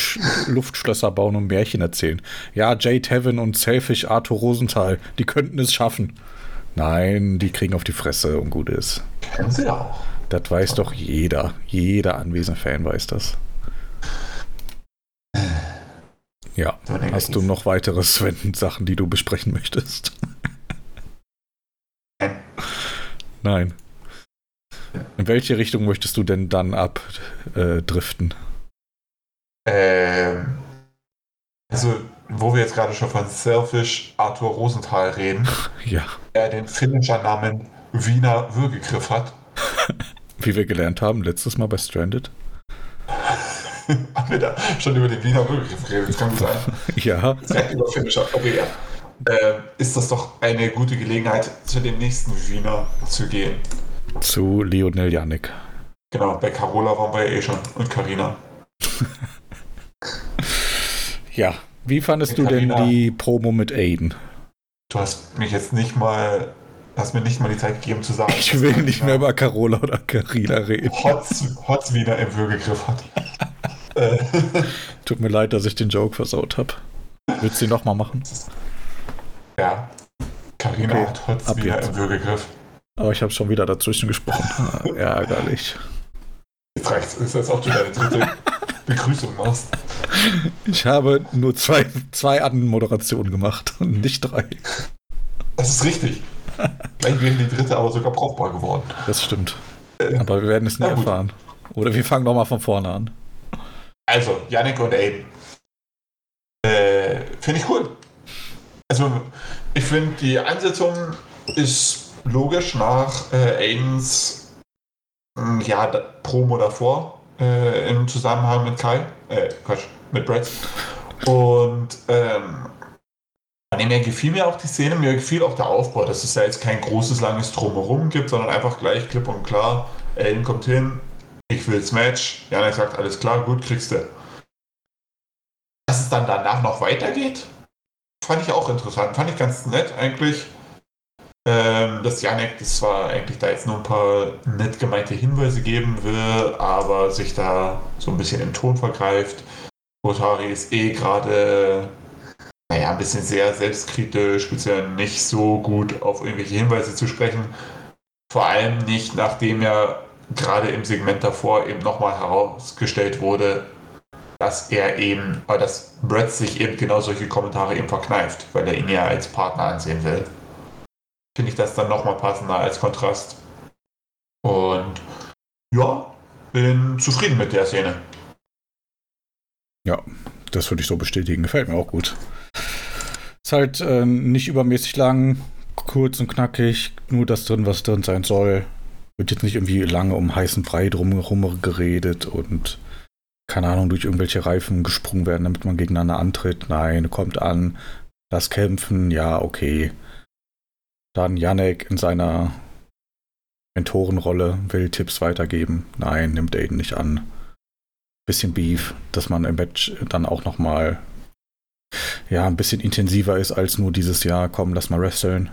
Luftschlösser bauen und Märchen erzählen. Ja, Jay Tevin und Selfish Arthur Rosenthal, die könnten es schaffen. Nein, die kriegen auf die Fresse und gut ist. Kennen sie auch. Das weiß doch jeder. Jeder anwesende Fan weiß das. Ja, hast du noch weitere Sven-Sachen, die du besprechen möchtest? Nein. Nein. In welche Richtung möchtest du denn dann abdriften? Äh, ähm, also, wo wir jetzt gerade schon von Selfish Arthur Rosenthal reden, ja. der den Finisher-Namen Wiener Würgegriff hat. Wie wir gelernt haben, letztes Mal bei Stranded. haben wir da schon über den Wiener Würgegriff geredet? Das kann sein. ja. Direkt über. Okay, ja. Äh, ist das doch eine gute Gelegenheit, zu dem nächsten Wiener zu gehen. Zu Lionel Janik. Genau, bei Carola waren wir ja eh schon und Karina. ja, wie fandest du denn die Promo mit Aiden? Du hast mich jetzt nicht mal, hast mir nicht mal die Zeit gegeben zu sagen. Ich will nicht mehr über Carola oder Karina reden. Hotz, Hotz wieder im Würgegriff hat. Tut mir leid, dass ich den Joke versaut habe. Willst du ihn nochmal machen? Ja. Karina okay, hat Hotz wieder jetzt. im Würgegriff. Aber ich habe schon wieder dazwischen gesprochen. Ärgerlich. Jetzt reicht's. Ist jetzt auch du deine dritte Begrüßung machst. Ich habe nur zwei, zwei Anmoderationen gemacht und nicht drei. Das ist richtig. Gleich wäre die dritte aber sogar brauchbar geworden. Das stimmt. Äh, aber wir werden es nie erfahren. Oder wir fangen nochmal von vorne an. Also, Yannick und Aiden. Äh, finde ich cool. Also, ich finde, die Ansetzung ist logisch nach äh, Aidens hm, ja, Promo davor äh, im Zusammenhang mit Kai, äh, Quatsch, mit Brett. Und ähm, an dem gefiel mir auch die Szene, mir gefiel auch der Aufbau, dass es ja jetzt kein großes, langes Drumherum gibt, sondern einfach gleich klipp und klar, Aiden kommt hin, ich will das Match, Janik sagt, alles klar, gut, kriegst du. Dass es dann danach noch weitergeht, fand ich auch interessant, fand ich ganz nett eigentlich. Ähm, dass Janek das zwar eigentlich da jetzt nur ein paar nett gemeinte Hinweise geben will, aber sich da so ein bisschen im Ton vergreift. Otari ist eh gerade, naja, ein bisschen sehr selbstkritisch, speziell nicht so gut auf irgendwelche Hinweise zu sprechen. Vor allem nicht, nachdem ja gerade im Segment davor eben nochmal herausgestellt wurde, dass er eben, dass Brett sich eben genau solche Kommentare eben verkneift, weil er ihn ja als Partner ansehen will finde ich das dann nochmal passender als Kontrast. Und ja, bin zufrieden mit der Szene. Ja, das würde ich so bestätigen. Gefällt mir auch gut. Ist halt äh, nicht übermäßig lang, kurz und knackig, nur das drin, was drin sein soll. Wird jetzt nicht irgendwie lange um heißen Brei drumherum geredet und keine Ahnung, durch irgendwelche Reifen gesprungen werden, damit man gegeneinander antritt. Nein, kommt an, lass kämpfen, ja, okay. Dann Yannick in seiner Mentorenrolle will Tipps weitergeben. Nein, nimmt Aiden nicht an. Bisschen Beef, dass man im Match dann auch nochmal ja, ein bisschen intensiver ist als nur dieses Jahr, komm, lass mal wresteln.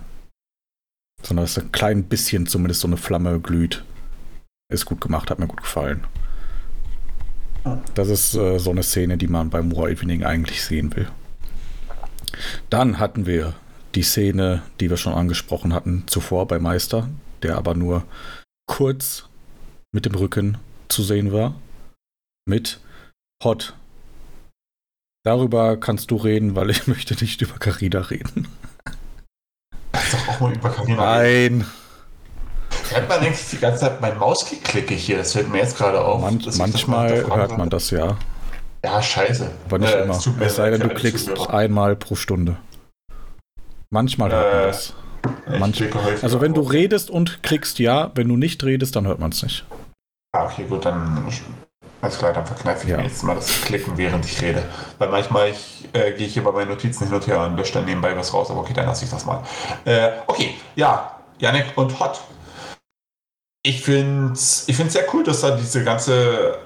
Sondern dass ein klein bisschen zumindest so eine Flamme glüht. Ist gut gemacht, hat mir gut gefallen. Das ist äh, so eine Szene, die man beim War Evening eigentlich sehen will. Dann hatten wir die Szene, die wir schon angesprochen hatten zuvor bei Meister, der aber nur kurz mit dem Rücken zu sehen war, mit Hot. Darüber kannst du reden, weil ich möchte nicht über Carina reden. Lass doch auch mal über Carina Nein. reden. Hört man eigentlich die ganze Zeit mein Mausklicke hier? Das fällt mir jetzt gerade auf. Man, manchmal hört man das ja. Ja, scheiße. Aber nicht äh, immer. Es sei denn, du klickst einmal pro Stunde. Manchmal hört man äh, das. Manchmal. Also wenn du redest und klickst ja, wenn du nicht redest, dann hört man es nicht. Ah, okay, gut, dann alles klar, dann verkneife ich ja. mir jetzt mal das Klicken, während ich rede. Weil manchmal ich, äh, gehe ich hier bei meinen Notizen hin und her und lösche dann nebenbei was raus, aber okay, dann lasse ich das mal. Äh, okay, ja, Yannick und Hot. Ich finde es ich sehr cool, dass da diese ganze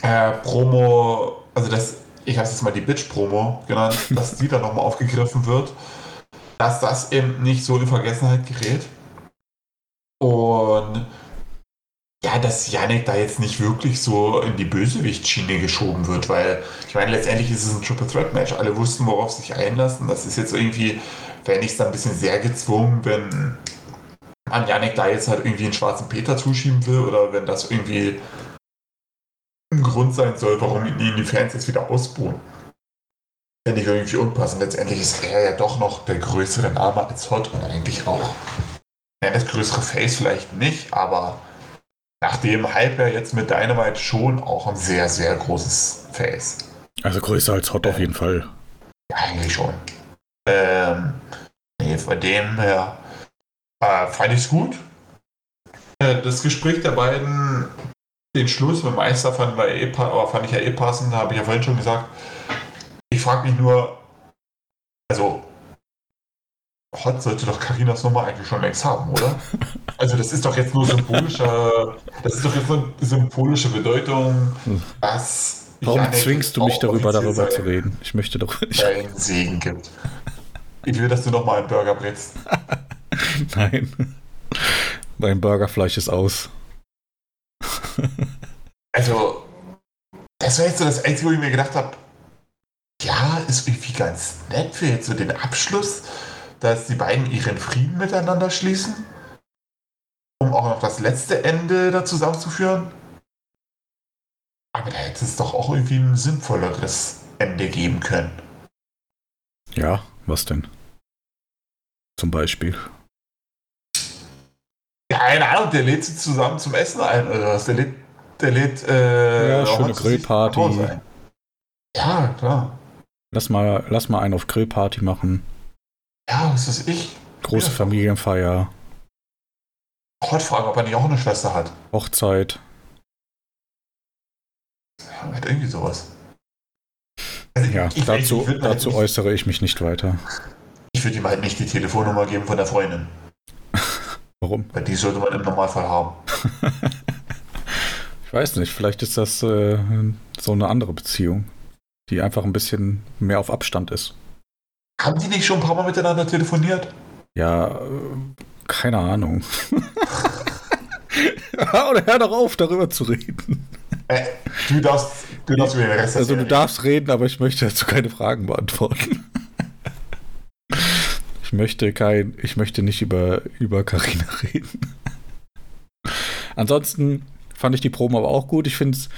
äh, Promo, also das ich habe es jetzt mal die Bitch-Promo genannt, dass die dann nochmal aufgegriffen wird, dass das eben nicht so in Vergessenheit gerät. Und ja, dass Yannick da jetzt nicht wirklich so in die Bösewicht-Schiene geschoben wird, weil ich meine, letztendlich ist es ein Triple Threat Match. Alle wussten, worauf sich einlassen. Das ist jetzt irgendwie, fände ich es ein bisschen sehr gezwungen, wenn man Yannick da jetzt halt irgendwie einen schwarzen Peter zuschieben will oder wenn das irgendwie ein Grund sein soll, warum ihn die Fans jetzt wieder ausbuhen. Fände ich irgendwie unpassend. Letztendlich ist er ja doch noch der größere Name als Hot und eigentlich auch. Ja, das größere Face vielleicht nicht, aber nach dem Hype ja jetzt mit Dynamite schon auch ein sehr, sehr großes Face. Also größer als Hot auf jeden Fall. Ja, eigentlich schon. Ähm, nee, von dem her äh, fand ich es gut. Äh, das Gespräch der beiden, den Schluss mit Meister fand, war eh, aber fand ich ja eh passend, habe ich ja vorhin schon gesagt. Ich frage mich nur, also Hot sollte doch Karinas Nummer eigentlich schon längst haben, oder? Also das ist doch jetzt nur symbolischer, das ist doch jetzt nur symbolische Bedeutung, dass Warum Janik zwingst du mich darüber, darüber zu reden? Ich möchte doch nicht. Einen Segen gibt. Ich will, dass du noch mal einen Burger brätst. Nein. Mein Burgerfleisch ist aus. also, das war jetzt so das Einzige, wo ich mir gedacht habe, ja, ist irgendwie ganz nett für jetzt so den Abschluss dass die beiden ihren Frieden miteinander schließen, um auch noch das letzte Ende da zusammenzuführen. Aber da hätte es doch auch irgendwie ein sinnvolleres Ende geben können. Ja, was denn? Zum Beispiel. Keine Ahnung, der lädt sie zusammen zum Essen ein oder was? Der lädt, der lädt, äh, ja, schöne Grillparty. Ja, klar. Lass mal, lass mal einen auf Grillparty machen. Ja, was ist ich? Große ja. Familienfeier. Fragen, ob er nicht auch eine Schwester hat. Hochzeit. Ja, halt irgendwie sowas. Also ja, ich, dazu, ich dazu äußere ich mich nicht weiter. Ich würde ihm halt nicht die Telefonnummer geben von der Freundin. Warum? Weil die sollte man im Normalfall haben. ich weiß nicht, vielleicht ist das äh, so eine andere Beziehung, die einfach ein bisschen mehr auf Abstand ist. Haben die nicht schon ein paar Mal miteinander telefoniert? Ja, keine Ahnung. Oder hör doch auf, darüber zu reden. Äh, du darfst, du darfst mir den Rest Also du darfst reden, aber ich möchte dazu keine Fragen beantworten. ich möchte kein, ich möchte nicht über über Carina reden. Ansonsten fand ich die Proben aber auch gut. Ich finde es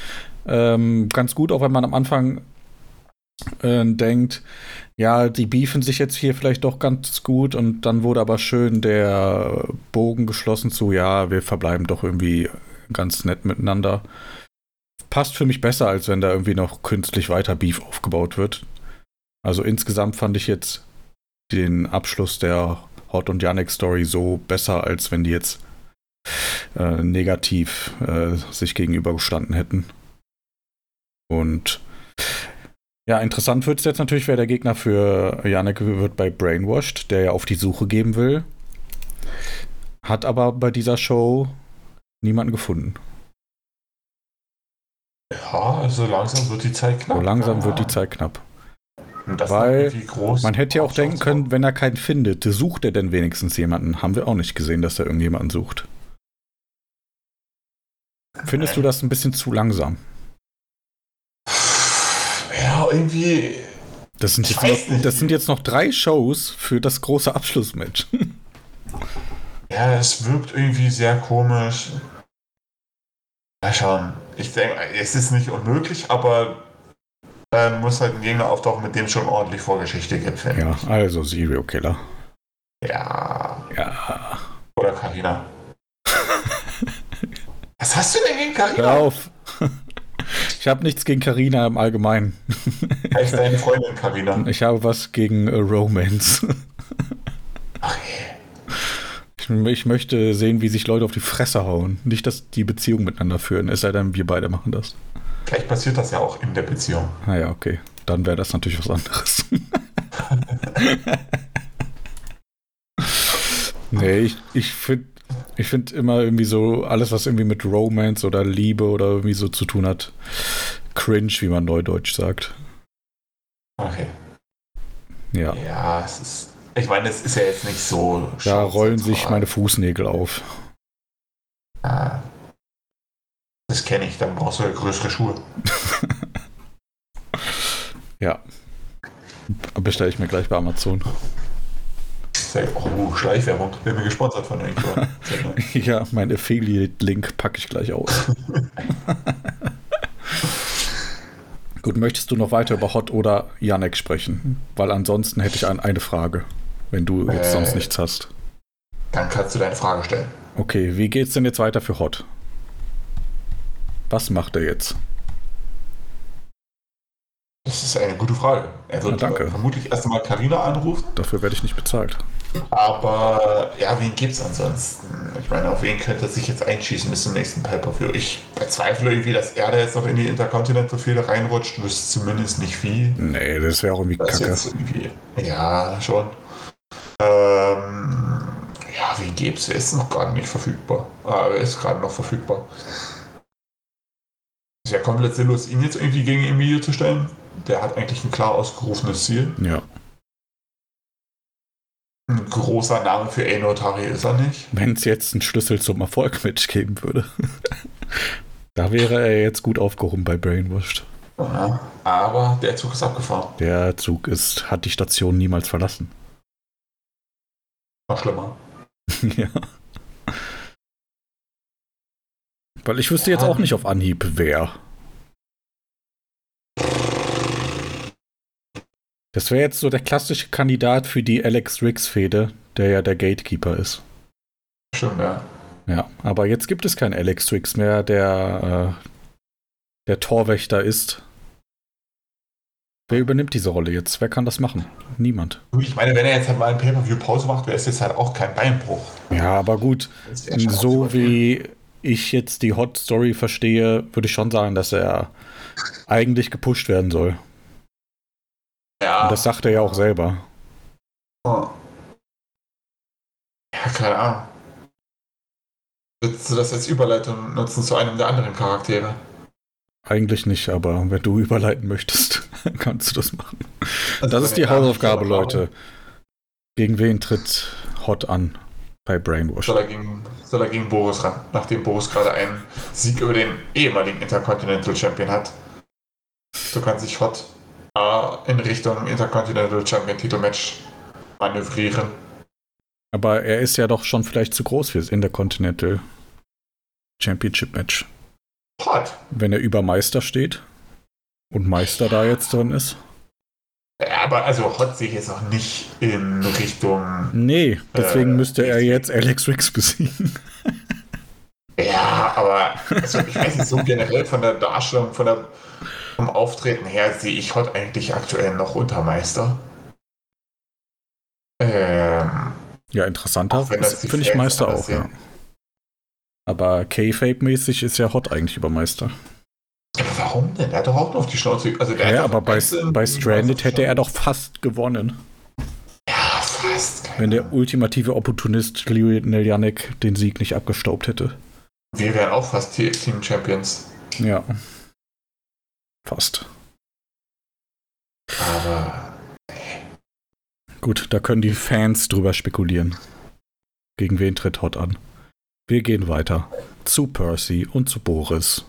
ähm, ganz gut, auch wenn man am Anfang äh, denkt, ja, die beefen sich jetzt hier vielleicht doch ganz gut und dann wurde aber schön der Bogen geschlossen zu, ja, wir verbleiben doch irgendwie ganz nett miteinander. Passt für mich besser, als wenn da irgendwie noch künstlich weiter Beef aufgebaut wird. Also insgesamt fand ich jetzt den Abschluss der Hot und Yannick Story so besser, als wenn die jetzt äh, negativ äh, sich gegenübergestanden hätten. Und ja, interessant wird es jetzt natürlich, wer der Gegner für Janek wird bei Brainwashed, der ja auf die Suche geben will. Hat aber bei dieser Show niemanden gefunden. Ja, also langsam wird die Zeit knapp. So langsam ja. wird die Zeit knapp. Weil man hätte ja auch denken können, wenn er keinen findet, sucht er denn wenigstens jemanden? Haben wir auch nicht gesehen, dass er irgendjemanden sucht. Findest du das ein bisschen zu langsam? Irgendwie. Das sind, jetzt noch, das sind jetzt noch drei Shows für das große Abschlussmatch. ja, es wirkt irgendwie sehr komisch. Mal schauen. Ich denke, es ist nicht unmöglich, aber dann muss halt ein Gegner auftauchen, mit dem schon ordentlich Vorgeschichte gibt. Ja, also Serial Killer. Ja. Ja. Oder Karina. Was hast du denn gegen Karina? Hör auf. Ich habe nichts gegen Karina im Allgemeinen. Heißt deine Freundin Karina? Ich habe was gegen äh, Romance. Ach ich, ich, möchte sehen, wie sich Leute auf die Fresse hauen. Nicht, dass die Beziehung miteinander führen, es sei denn, wir beide machen das. Vielleicht passiert das ja auch in der Beziehung. Naja, ah okay. Dann wäre das natürlich was anderes. nee, ich, ich finde ich finde immer irgendwie so, alles, was irgendwie mit Romance oder Liebe oder irgendwie so zu tun hat, cringe, wie man neudeutsch sagt. Okay. Ja. Ja, es ist. Ich meine, es ist ja jetzt nicht so. Da rollen sich meine Fußnägel auf. Ah, das kenne ich, dann brauchst du ja größere Schuhe. Ja. Bestelle ich mir gleich bei Amazon. Sehr, oh, Schleichwerbung. Werden wir gesponsert von irgendwo. Ja, mein Affiliate-Link packe ich gleich aus. Gut, möchtest du noch weiter über Hot oder Janek sprechen? Weil ansonsten hätte ich ein, eine Frage, wenn du jetzt Äh. sonst nichts hast. Dann kannst du deine Frage stellen. Okay, wie geht's denn jetzt weiter für Hot? Was macht er jetzt? Das ist eine gute Frage. Er wird Na, danke. vermutlich erst einmal Karina anrufen, Dafür werde ich nicht bezahlt. Aber ja, wen gibt's ansonsten? Ich meine, auf wen könnte er sich jetzt einschießen bis zum nächsten Pay-Per-View? Ich bezweifle irgendwie, dass er da jetzt noch in die Intercontinental-Fehde reinrutscht. Wüsste zumindest nicht viel. Nee, das wäre auch irgendwie Das kacke. irgendwie. Ja, schon. Ähm, ja, wen gibt's? Wer ist noch gerade nicht verfügbar? Ah, wer ist gerade noch verfügbar? Ist ja komplett sinnlos, ihn jetzt irgendwie gegen Emilio zu stellen. Der hat eigentlich ein klar ausgerufenes Ziel. Ja. Ein großer Name für Einotari ist er nicht. Wenn es jetzt einen Schlüssel zum Erfolg-Match geben würde. da wäre er jetzt gut aufgehoben bei Brainwashed. Ja, aber der Zug ist abgefahren. Der Zug ist, hat die Station niemals verlassen. Noch schlimmer. ja. Weil ich wüsste jetzt Ja. auch nicht auf Anhieb, wer. Das wäre jetzt so der klassische Kandidat für die Alex Riggs-Fehde, der ja der Gatekeeper ist. Stimmt, ja. Ja, aber jetzt gibt es keinen Alex Riggs mehr, der äh, der Torwächter ist. Wer übernimmt diese Rolle jetzt? Wer kann das machen? Niemand. Ich meine, wenn er jetzt halt mal ein Pay-Per-View-Pause macht, wäre es jetzt halt auch kein Beinbruch. Ja, aber gut, schon so wie ich jetzt die Hot Story verstehe, würde ich schon sagen, dass er eigentlich gepusht werden soll. Ja. Und das sagt er ja auch selber. Ja, keine Ahnung. Willst du das als Überleitung nutzen zu einem der anderen Charaktere? Eigentlich nicht, aber wenn du überleiten möchtest, kannst du das machen. Also Das ist die Hausaufgabe, Leute. Gegen wen tritt Hot an bei Brainwash? Soll er, gegen, soll er gegen Boris ran, nachdem Boris gerade einen Sieg über den ehemaligen Intercontinental Champion hat. So kann sich Hot in Richtung Intercontinental Champion Titelmatch manövrieren. Aber er ist ja doch schon vielleicht zu groß fürs Intercontinental Championship Match. Hot. Wenn er über Meister steht und Meister da jetzt drin ist. Aber also Hot sehe ich jetzt auch nicht in Richtung. Nee, deswegen Äh, müsste er jetzt Alex Riggs besiegen. Ja, aber also ich weiß nicht, so generell von der Darstellung, von der, vom Auftreten her sehe ich Hot eigentlich aktuell noch Untermeister. Ähm, Ja, interessanter finde ich Meister auch, ja. Aber K-Fape-mäßig ist ja Hot eigentlich über Meister. aber warum denn? Er hat doch auch nur auf die Schnauze. Also der Ja, aber bei, bei Stranded hätte er doch fast gewonnen, Ja, fast. wenn der ultimative Opportunist Lionel Janek den Sieg nicht abgestaubt hätte. Wir wären auch fast Te- Team Champions. Ja. Fast. Aber Gut, da können die Fans drüber spekulieren. Gegen wen tritt Hot an? Wir gehen weiter. Zu Percy und zu Boris.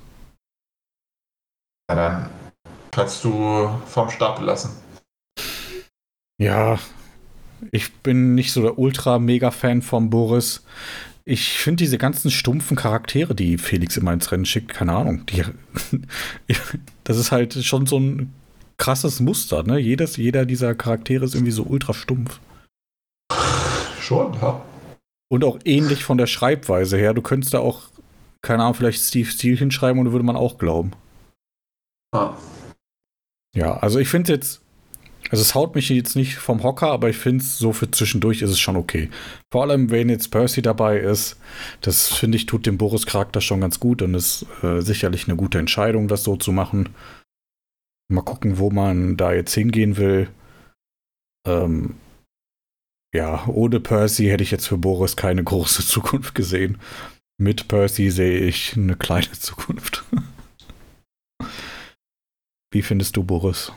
na dann kannst du vom Stapel lassen. Ja, ich bin nicht so der Ultra-Mega-Fan von Boris. Ich finde diese ganzen stumpfen Charaktere, die Felix immer ins Rennen schickt, keine Ahnung. Die, das ist halt schon so ein krasses Muster, ne? Jedes, jeder dieser Charaktere ist irgendwie so ultra stumpf. Schon, ja. Und auch ähnlich von der Schreibweise her. Du könntest da auch, keine Ahnung, vielleicht Steve Steele hinschreiben und würde man auch glauben. Ah. Ja, also ich finde jetzt, also es haut mich jetzt nicht vom Hocker, aber ich finde es so für zwischendurch ist es schon okay. Vor allem, wenn jetzt Percy dabei ist, das finde ich, tut dem Boris-Charakter schon ganz gut und ist äh, sicherlich eine gute Entscheidung, das so zu machen. Mal gucken, wo man da jetzt hingehen will. Ähm, ja, ohne Percy hätte ich jetzt für Boris keine große Zukunft gesehen. Mit Percy sehe ich eine kleine Zukunft. Wie findest du Boris?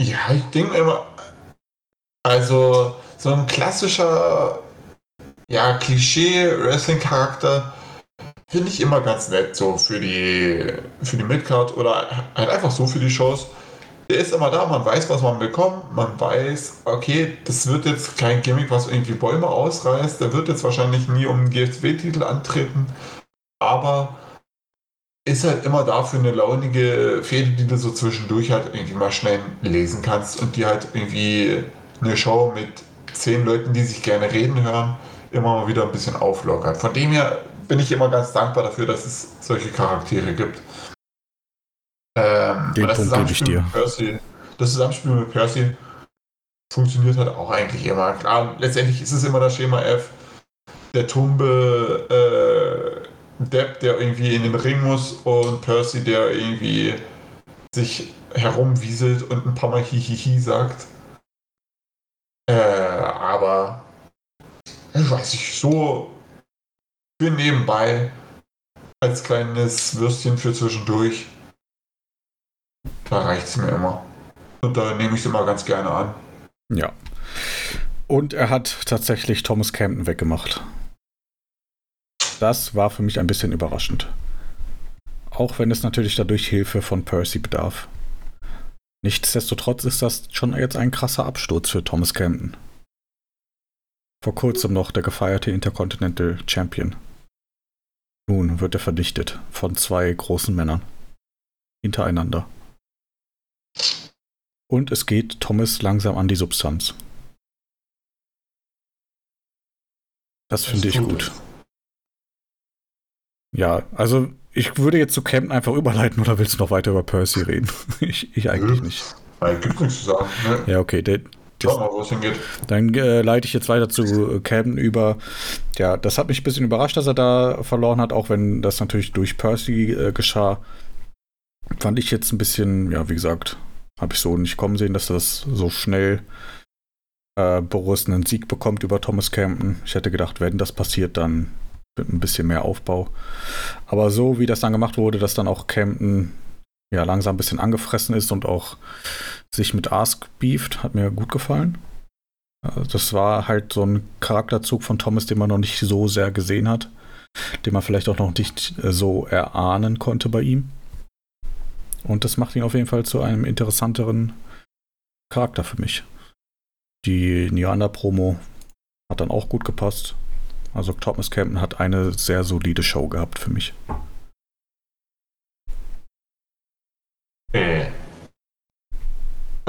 Ja, ich denke immer, also so ein klassischer ja, Klischee-Wrestling-Charakter finde ich immer ganz nett, so für die, für die Midcard oder halt einfach so für die Shows. Der ist immer da, man weiß, was man bekommt, man weiß, okay, das wird jetzt kein Gimmick, was irgendwie Bäume ausreißt, der wird jetzt wahrscheinlich nie um den GFW-Titel antreten, aber ist halt immer da für eine launige Fehde, die du so zwischendurch halt irgendwie mal schnell lesen kannst und die halt irgendwie eine Show mit zehn Leuten, die sich gerne reden hören, immer mal wieder ein bisschen auflockert. Von dem her bin ich immer ganz dankbar dafür, dass es solche Charaktere gibt. Ähm, Den Punkt gebe ich dir. Percy, das Zusammenspiel mit Percy funktioniert halt auch eigentlich immer. Klar, letztendlich ist es immer das Schema F. Der Tumbe äh, Depp, der irgendwie in den Ring muss und Percy, der irgendwie sich herumwieselt und ein paar Mal Hihihi sagt. Äh, aber ich weiß nicht, so für nebenbei als kleines Würstchen für zwischendurch. Da reicht es mir immer. Und da nehme ich es immer ganz gerne an. Ja. Und er hat tatsächlich Thomas Campton weggemacht. Das war für mich ein bisschen überraschend. Auch wenn es natürlich dadurch Hilfe von Percy bedarf. Nichtsdestotrotz ist das schon jetzt ein krasser Absturz für Thomas Campton. Vor kurzem noch der gefeierte Intercontinental Champion. Nun wird er verdichtet von zwei großen Männern. Hintereinander. Und es geht Thomas langsam an die Substanz. Das finde ich gut. Ja, also ich würde jetzt zu Camden einfach überleiten oder willst du noch weiter über Percy reden? ich, ich eigentlich nicht. Nein, gibt nichts zu sagen. Ne? Ja, okay. Der, Schau mal, wo es hingeht. Dann äh, leite ich jetzt weiter zu äh, Camden über. Ja, das hat mich ein bisschen überrascht, dass er da verloren hat, auch wenn das natürlich durch Percy äh, geschah. Fand ich jetzt ein bisschen, ja, wie gesagt, habe ich so nicht kommen sehen, dass das so schnell äh, Boris einen Sieg bekommt über Thomas Camden. Ich hätte gedacht, wenn das passiert, dann ein bisschen mehr Aufbau. Aber so wie das dann gemacht wurde, dass dann auch Camden ja langsam ein bisschen angefressen ist und auch sich mit Ask beeft, hat mir gut gefallen. Das war halt so ein Charakterzug von Thomas, den man noch nicht so sehr gesehen hat, den man vielleicht auch noch nicht äh, so erahnen konnte bei ihm. Und das macht ihn auf jeden Fall zu einem interessanteren Charakter für mich. Die Neander-Promo hat dann auch gut gepasst. Also Thomas Campen hat eine sehr solide Show gehabt für mich. Äh,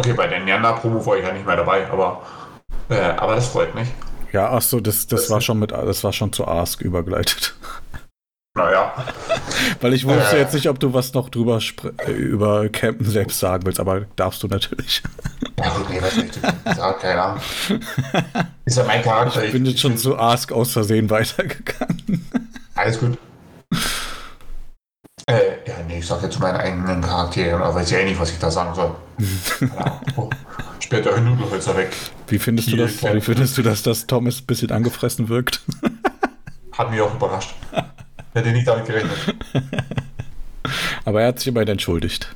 Okay, bei der Neander-Promo war ich ja nicht mehr dabei, aber, äh, aber das freut mich. Ja, ach so, das, das, das war schon mit, das war schon zu Ask übergleitet. Naja. Weil ich wusste jetzt nicht, ob du was noch drüber äh, über Campen selbst sagen willst, aber darfst du natürlich. Ja, gut, nee, was ich sagen, keine Ahnung. Ist ja mein Charakter. Ich bin jetzt schon zu Ask aus Versehen weitergegangen. Alles gut. Äh, ja, nee, ich sag jetzt meinen eigenen Charakteren, aber weiß ja eh nicht, was ich da sagen soll. ja, oh, später Nudelhölzer weg. Wie findest Hier, du das? Wie findest du, dass das Thomas ein bisschen angefressen wirkt? Hat mich auch überrascht. Hätte nicht damit gerechnet. Aber er hat sich immerhin entschuldigt.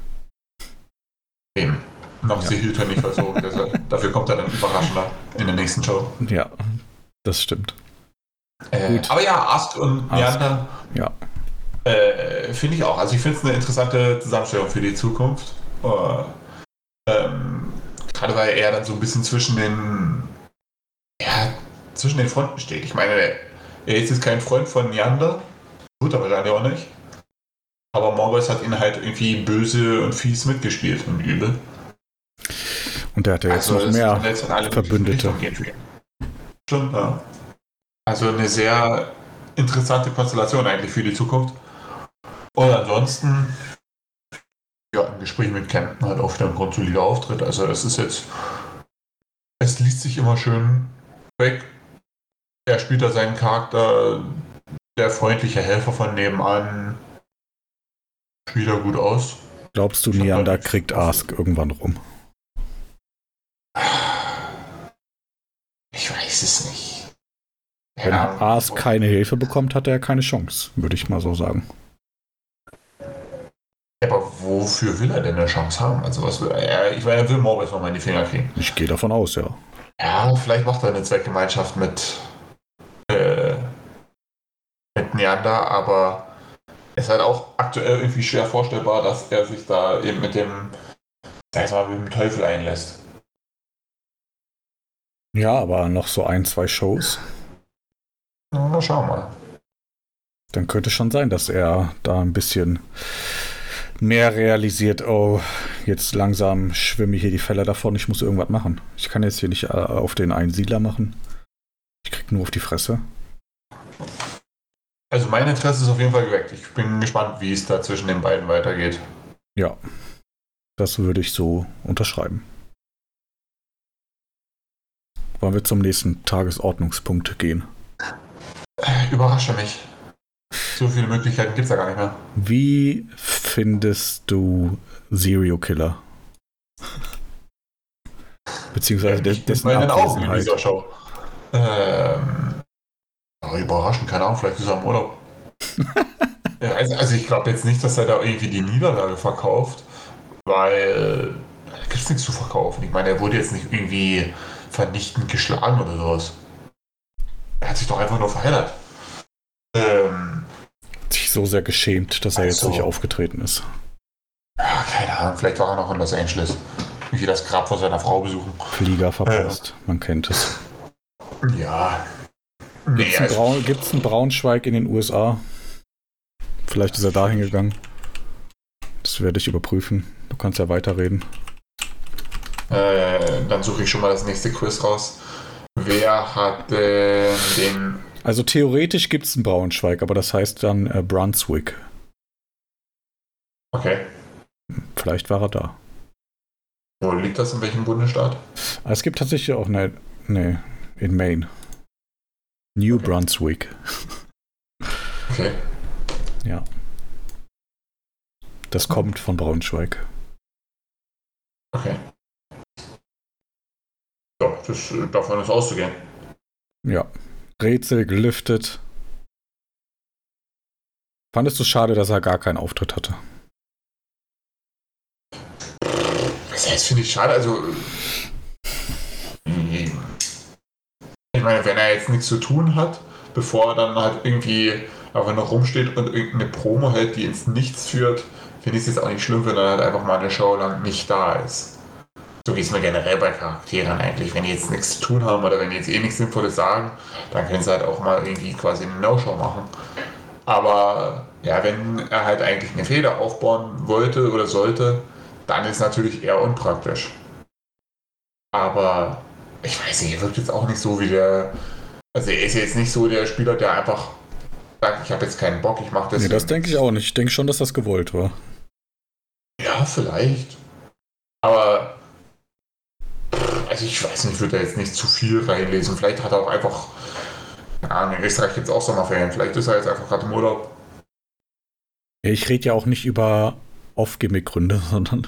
Eben. Noch ja. sie hielt er nicht versorgt. Also, dafür kommt er dann überraschender in der nächsten Show. Ja, das stimmt. Äh, aber ja, Ast und Neander. Ja. Äh, finde ich auch. Also ich finde es eine interessante Zusammenstellung für die Zukunft. Uh, ähm, gerade weil er dann so ein bisschen zwischen den ja, zwischen den Fronten steht. Ich meine, er ist jetzt kein Freund von Neander, tut er wahrscheinlich auch nicht. Aber Morgoth hat ihn halt irgendwie böse und fies mitgespielt und übel. Und der hat ja jetzt also, noch mehr Verbündete. Schon, ja. Also eine sehr interessante Konstellation eigentlich für die Zukunft. Und ansonsten, ja, im Gespräch mit Camden halt auch wieder ein grundsolider Auftritt. Also es ist jetzt, es liest sich immer schön weg. Er spielt da seinen Charakter, der freundliche Helfer von nebenan, spielt er gut aus. Glaubst du, Neander kriegt Ask irgendwann rum? Ich weiß es nicht. Wenn ja, Ask keine Hilfe bekommt, hat er keine Chance, würde ich mal so sagen. aber wofür will er denn eine Chance haben? Also was will er? Ich meine, er will Morbius nochmal in die Finger kriegen. Ich gehe davon aus, ja. Ja, vielleicht macht er eine Zweckgemeinschaft mit, Neander, aber es ist halt auch aktuell irgendwie schwer vorstellbar, dass er sich da eben mit dem, sag ich mal, mit dem Teufel einlässt. Ja, aber noch so ein, zwei Shows. Na, schauen wir mal. Dann könnte schon sein, dass er da ein bisschen mehr realisiert, oh, jetzt langsam schwimme ich hier die Fälle davon, ich muss irgendwas machen. Ich kann jetzt hier nicht äh, auf den einen Siedler machen. Ich krieg nur auf die Fresse. Also mein Interesse ist auf jeden Fall geweckt. Ich bin gespannt, wie es da zwischen den beiden weitergeht. Ja, das würde ich so unterschreiben. Wollen wir zum nächsten Tagesordnungspunkt gehen? Überrasche mich. So viele Möglichkeiten gibt es da gar nicht mehr. Wie findest du Serial Killer? Beziehungsweise bin dessen den Augen in Abwesenheit. dieser Show. Ähm, überraschend, keine Ahnung, vielleicht ist er im Urlaub. Ja, also, also ich glaube jetzt nicht, dass er da irgendwie die Niederlage verkauft, weil da gibt es nichts zu verkaufen. Ich meine, er wurde jetzt nicht irgendwie vernichtend geschlagen oder sowas. Er hat sich doch einfach nur verheddert. Ähm, Sich so sehr geschämt, dass er jetzt Also- nicht aufgetreten ist. ja, keine Ahnung, vielleicht war er noch in Los Angeles. Irgendwie das Grab von seiner Frau besuchen. Flieger verpasst, man kennt es. Ja. Nee, Gibt's, ein also, Braun, einen Braunschweig in den USA? Vielleicht ist er da hingegangen. Das werde ich überprüfen. Du kannst ja weiterreden. äh, dann suche ich schon mal das nächste Quiz raus. Wer hat denn den Also theoretisch gibt es einen Braunschweig, aber das heißt dann äh, Brunswick. Okay. Vielleicht war er da. Wo liegt das? In welchem Bundesstaat? Aber es gibt tatsächlich auch eine. Nee, in Maine. New Okay. Brunswick. Okay. Ja. Das kommt von Braunschweig. Okay. Ja, das, äh, davon ist auszugehen. Ja. Rätsel gelüftet. Fandest du schade, dass er gar keinen Auftritt hatte? Das heißt, finde ich schade. Also. äh, Ich meine, wenn er jetzt nichts zu tun hat, bevor er dann halt irgendwie einfach noch rumsteht und irgendeine Promo hält, die ins Nichts führt, finde ich es jetzt auch nicht schlimm, wenn er halt einfach mal eine Show lang nicht da ist. So wie es mir generell bei Charakteren eigentlich. Wenn die jetzt nichts zu tun haben oder wenn die jetzt eh nichts Sinnvolles sagen, dann können sie halt auch mal irgendwie quasi eine No-Show machen. Aber ja, wenn er halt eigentlich eine Feder aufbauen wollte oder sollte, dann ist natürlich eher unpraktisch. Aber ich weiß nicht, er wirkt jetzt auch nicht so wie der. Also er ist jetzt nicht so der Spieler, der einfach sagt, ich habe jetzt keinen Bock, ich mache das. Nee, das denke ich auch nicht. Ich denke schon, dass das gewollt war. Ja, vielleicht. Aber also ich weiß nicht, ich würde da jetzt nicht zu viel reinlesen. Vielleicht hat er auch einfach. Ja, in Österreich gibt es auch Sommerferien. Vielleicht ist er jetzt einfach gerade im Urlaub. Ich rede ja auch nicht über Off-Gimmick-Gründe, sondern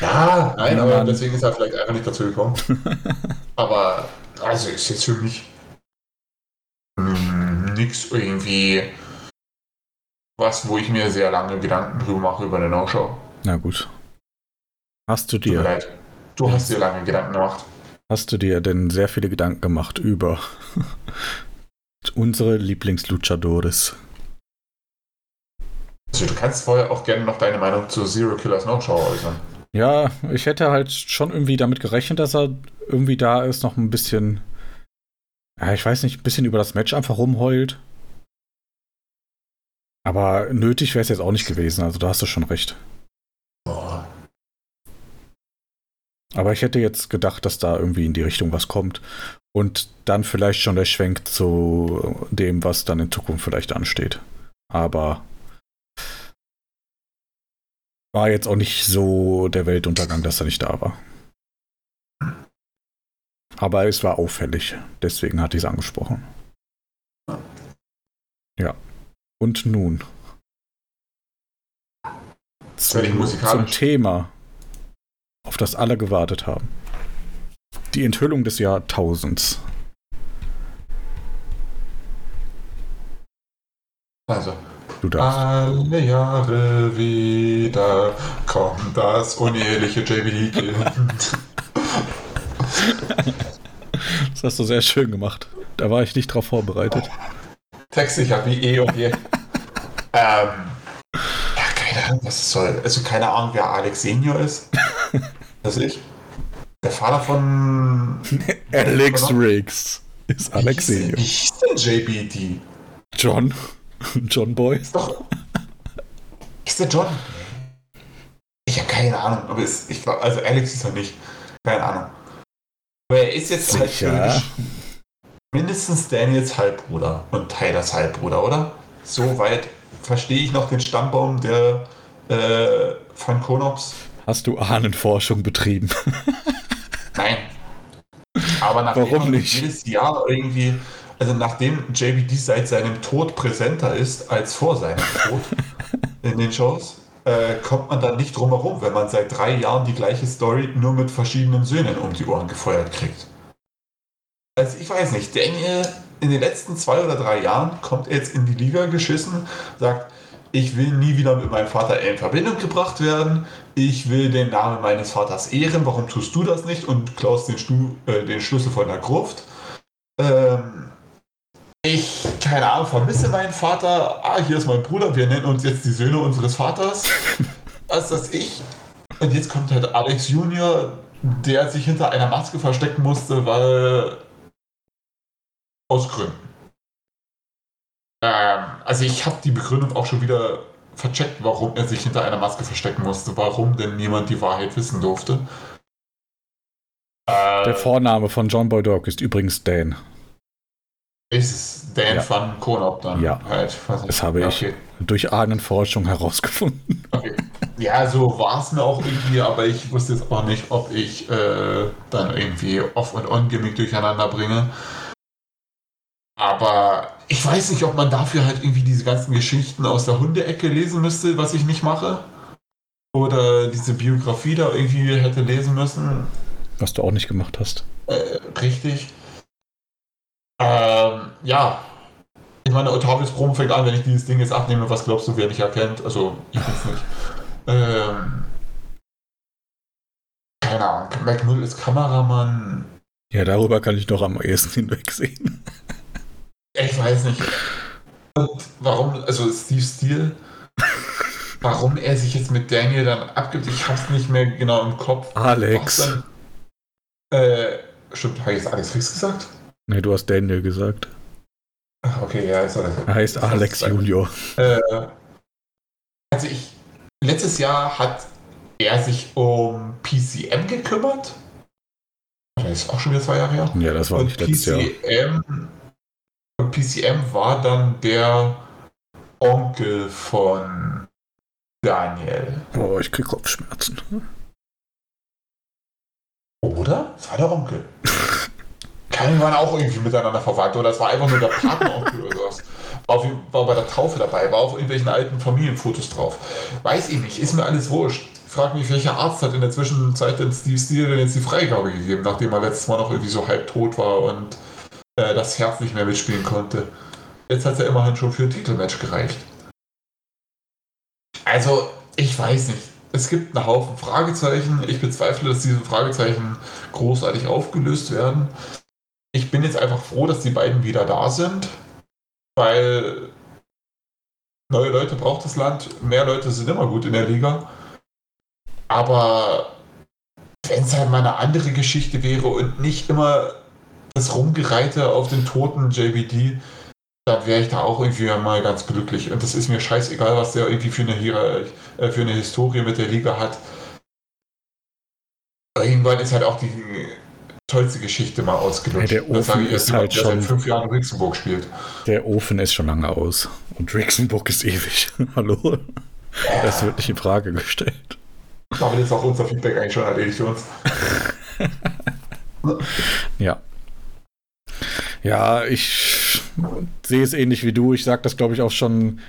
Ja, nein, Ja, aber deswegen ist er vielleicht einfach nicht dazu gekommen. aber also ist jetzt für mich nichts irgendwie was, wo ich mir sehr lange Gedanken drüber mache über eine No-Show. na gut. Hast du Tut mir dir, leid. Du hast dir lange Gedanken gemacht. hast du dir denn sehr viele Gedanken gemacht über unsere Lieblings-Luchadores? Also du kannst vorher auch gerne noch deine Meinung zur Zero Killers No-Show äußern. Ja, ich hätte halt schon irgendwie damit gerechnet, dass er irgendwie da ist, noch ein bisschen, ja, ich weiß nicht, ein bisschen über das Match einfach rumheult. Aber nötig wäre es jetzt auch nicht gewesen, also da hast du schon recht. Boah. Aber ich hätte jetzt gedacht, dass da irgendwie in die Richtung was kommt. Und dann vielleicht schon der Schwenk zu dem, was dann in Zukunft vielleicht ansteht. Aber war jetzt auch nicht so der Weltuntergang, dass er nicht da war. Aber es war auffällig. Deswegen hatte ich es angesprochen. Ja. Und nun. Zum musikalisch. Thema, auf das alle gewartet haben. Die Enthüllung des Jahrtausends. Also, Du darfst. alle Jahre wieder kommt das uneheliche JBD-Kind. Das hast du sehr schön gemacht. Da war ich nicht drauf vorbereitet. textsicher wie eh und je. ähm, ja, keine Ahnung, was es soll. Also keine Ahnung, wer Alex Senior ist. Das ich. Der Vater von. Alex Riggs ist Alex Senior. Wie hieß denn JBD? John. John Boy. Ist doch. Ist der John? Ich habe keine Ahnung, aber ist, ich glaube, also Alex ist er nicht. Keine Ahnung. Aber er ist jetzt Sicher? halt mindestens Daniels Halbbruder und Tylers Halbbruder, oder? Soweit verstehe ich noch den Stammbaum der äh, von Konops. Hast du Ahnenforschung betrieben? Nein. Aber nachdem Warum nicht? jedes Jahr irgendwie, also nachdem JBD seit seinem Tod präsenter ist als vor seinem Tod in den Shows, äh, kommt man dann nicht drum herum, wenn man seit drei Jahren die gleiche Story nur mit verschiedenen Söhnen um die Ohren gefeuert kriegt. Also ich weiß nicht, Daniel in den letzten zwei oder drei Jahren kommt er jetzt in die Liga geschissen, sagt, ich will nie wieder mit meinem Vater in Verbindung gebracht werden, ich will den Namen meines Vaters ehren, warum tust du das nicht und klaust den, Stu äh, den Schlüssel von der Gruft. Ähm, ich, keine Ahnung, vermisse meinen Vater, ah, hier ist mein Bruder, wir nennen uns jetzt die Söhne unseres Vaters. Was ist das ich? Und jetzt kommt halt Alex Junior, der sich hinter einer Maske verstecken musste, weil aus Gründen. Ähm, also ich habe die Begründung auch schon wieder vercheckt, warum er sich hinter einer Maske verstecken musste, warum denn niemand die Wahrheit wissen durfte. Äh, Der Vorname von John Boy Dog ist übrigens Dan. Ist es Dan Ja. van Konop dann Ja. halt. Das habe ich Okay. durch Ahnenforschung herausgefunden. Okay. Ja, so war es mir auch irgendwie, aber ich wusste jetzt auch nicht, ob ich äh, dann irgendwie Off- und On-Gimmick durcheinander bringe. Aber ich weiß nicht, ob man dafür halt irgendwie diese ganzen Geschichten aus der Hundeecke lesen müsste, was ich nicht mache. Oder diese Biografie da irgendwie hätte lesen müssen. Was du auch nicht gemacht hast. Äh, richtig. Ähm, ja. Ich meine, Otavius Brom fängt an, wenn ich dieses Ding jetzt abnehme, was glaubst du, wer dich erkennt? Also, ich jetzt nicht. Ähm, keine Ahnung. McMill ist Kameramann. Ja, darüber kann ich noch am ehesten hinwegsehen. Ich weiß nicht. Und warum, also Steve Steele, warum er sich jetzt mit Daniel dann abgibt, ich hab's nicht mehr genau im Kopf. Alex. Dann? Äh, stimmt, habe ich jetzt Alex Fix gesagt? Nee, du hast Daniel gesagt. Ach, okay, ja, ist alles. Er heißt Alex Junior. Äh, also ich, letztes Jahr hat er sich um PCM gekümmert. Das ist auch schon wieder zwei Jahre her. Ja, das war Und nicht letztes Jahr. PCM, und PCM war dann der Onkel von Daniel. Oh, ich krieg Kopfschmerzen. Oder? Das war der Onkel. Keine waren auch irgendwie miteinander verwandt oder das war einfach nur der Patenonkel oder sowas. War, war bei der Taufe dabei, war auf irgendwelchen alten Familienfotos drauf. Weiß ich nicht, ist mir alles wurscht. Ich frage mich, welcher Arzt hat in der Zwischenzeit denn Steve Steele denn jetzt die Freigabe gegeben, nachdem er letztes Mal noch irgendwie so halb tot war und äh, das Herz nicht mehr mitspielen konnte. Jetzt hat er immerhin schon für ein Titelmatch gereicht. Also, ich weiß nicht. Es gibt einen Haufen Fragezeichen. Ich bezweifle, dass diese Fragezeichen großartig aufgelöst werden. Ich bin jetzt einfach froh, dass die beiden wieder da sind, weil neue Leute braucht das Land, mehr Leute sind immer gut in der Liga. Aber wenn es halt mal eine andere Geschichte wäre und nicht immer das Rumgereite auf den toten JBD, dann wäre ich da auch irgendwie mal ganz glücklich. Und das ist mir scheißegal, was der irgendwie für eine, Hier äh, für eine Historie mit der Liga hat. Irgendwann ist halt auch die tollste Geschichte mal ausgelutscht. Ja, der Ofen ich ist halt der schon- seit fünf Jahren in Rixenburg spielt. Der Ofen ist schon lange aus. Und Rixenburg ist ewig. Hallo? Das wird nicht in Frage gestellt. Damit ist auch unser Feedback eigentlich schon erledigt für uns. Ja. Ja, ich sehe es ähnlich wie du. Ich sage das, glaube ich, auch schon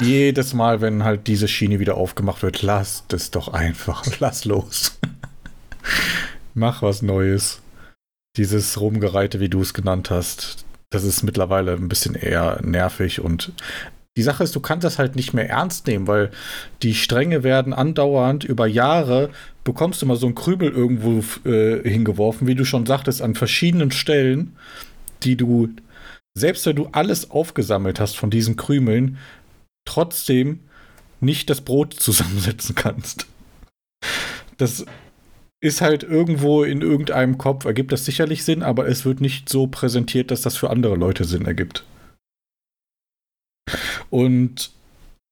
jedes Mal, wenn halt diese Schiene wieder aufgemacht wird. Lass das doch einfach. Lass los. Mach was Neues. Dieses Rumgereite, wie du es genannt hast, das ist mittlerweile ein bisschen eher nervig und die Sache ist, du kannst das halt nicht mehr ernst nehmen, weil die Stränge werden andauernd über Jahre, bekommst du mal so einen Krübel irgendwo äh, hingeworfen, wie du schon sagtest, an verschiedenen Stellen, die du selbst wenn du alles aufgesammelt hast von diesen Krümeln, trotzdem nicht das Brot zusammensetzen kannst. Das ist halt irgendwo in irgendeinem Kopf, ergibt das sicherlich Sinn, aber es wird nicht so präsentiert, dass das für andere Leute Sinn ergibt. Und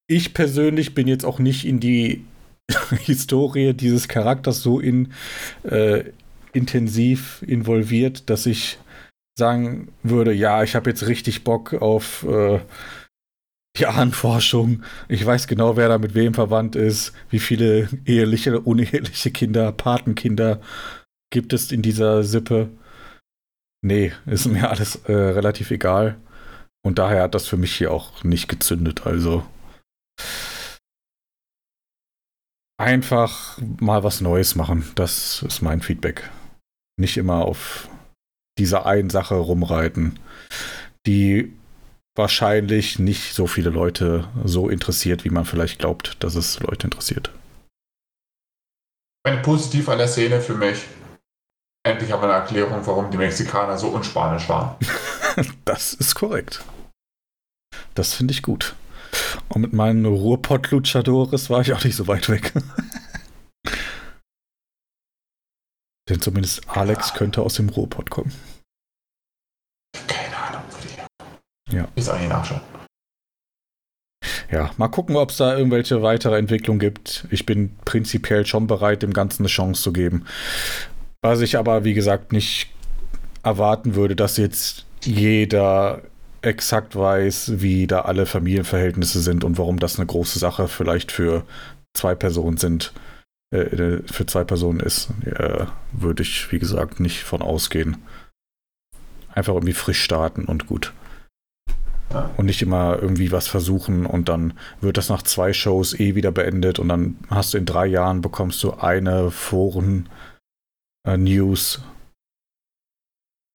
ich persönlich bin jetzt auch nicht in die Historie dieses Charakters so in, äh, intensiv involviert, dass ich sagen würde, ja, ich habe jetzt richtig Bock auf äh, die. Ich weiß genau, wer da mit wem verwandt ist, wie viele eheliche, uneheliche Kinder, Patenkinder gibt es in dieser Sippe. Nee, ist mir alles äh, relativ egal. Und daher hat das für mich hier auch nicht gezündet. Also einfach mal was Neues machen. Das ist mein Feedback. Nicht immer auf dieser einen Sache rumreiten, die wahrscheinlich nicht so viele Leute so interessiert, wie man vielleicht glaubt, dass es Leute interessiert. Ein Positiv an der Szene für mich. Endlich haben wir eine Erklärung, warum die Mexikaner so unspanisch waren. das ist korrekt. Das finde ich gut. Und mit meinen Ruhrpott-Luchadores war ich auch nicht so weit weg. Denn zumindest Alex könnte aus dem Ruhrpott kommen. Keine Ahnung, würde ich. Ja. Ist eigentlich nachschauen. Ja, mal gucken, ob es da irgendwelche weitere Entwicklung gibt. Ich bin prinzipiell schon bereit, dem Ganzen eine Chance zu geben. Was ich aber, wie gesagt, nicht erwarten würde, dass jetzt jeder exakt weiß, wie da alle Familienverhältnisse sind und warum das eine große Sache vielleicht für zwei Personen sind, äh, für zwei Personen ist, äh, würde ich, wie gesagt, nicht von ausgehen. Einfach irgendwie frisch starten und gut. Und nicht immer irgendwie was versuchen und dann wird das nach zwei Shows eh wieder beendet und dann hast du in drei Jahren bekommst du eine Foren-News. Äh,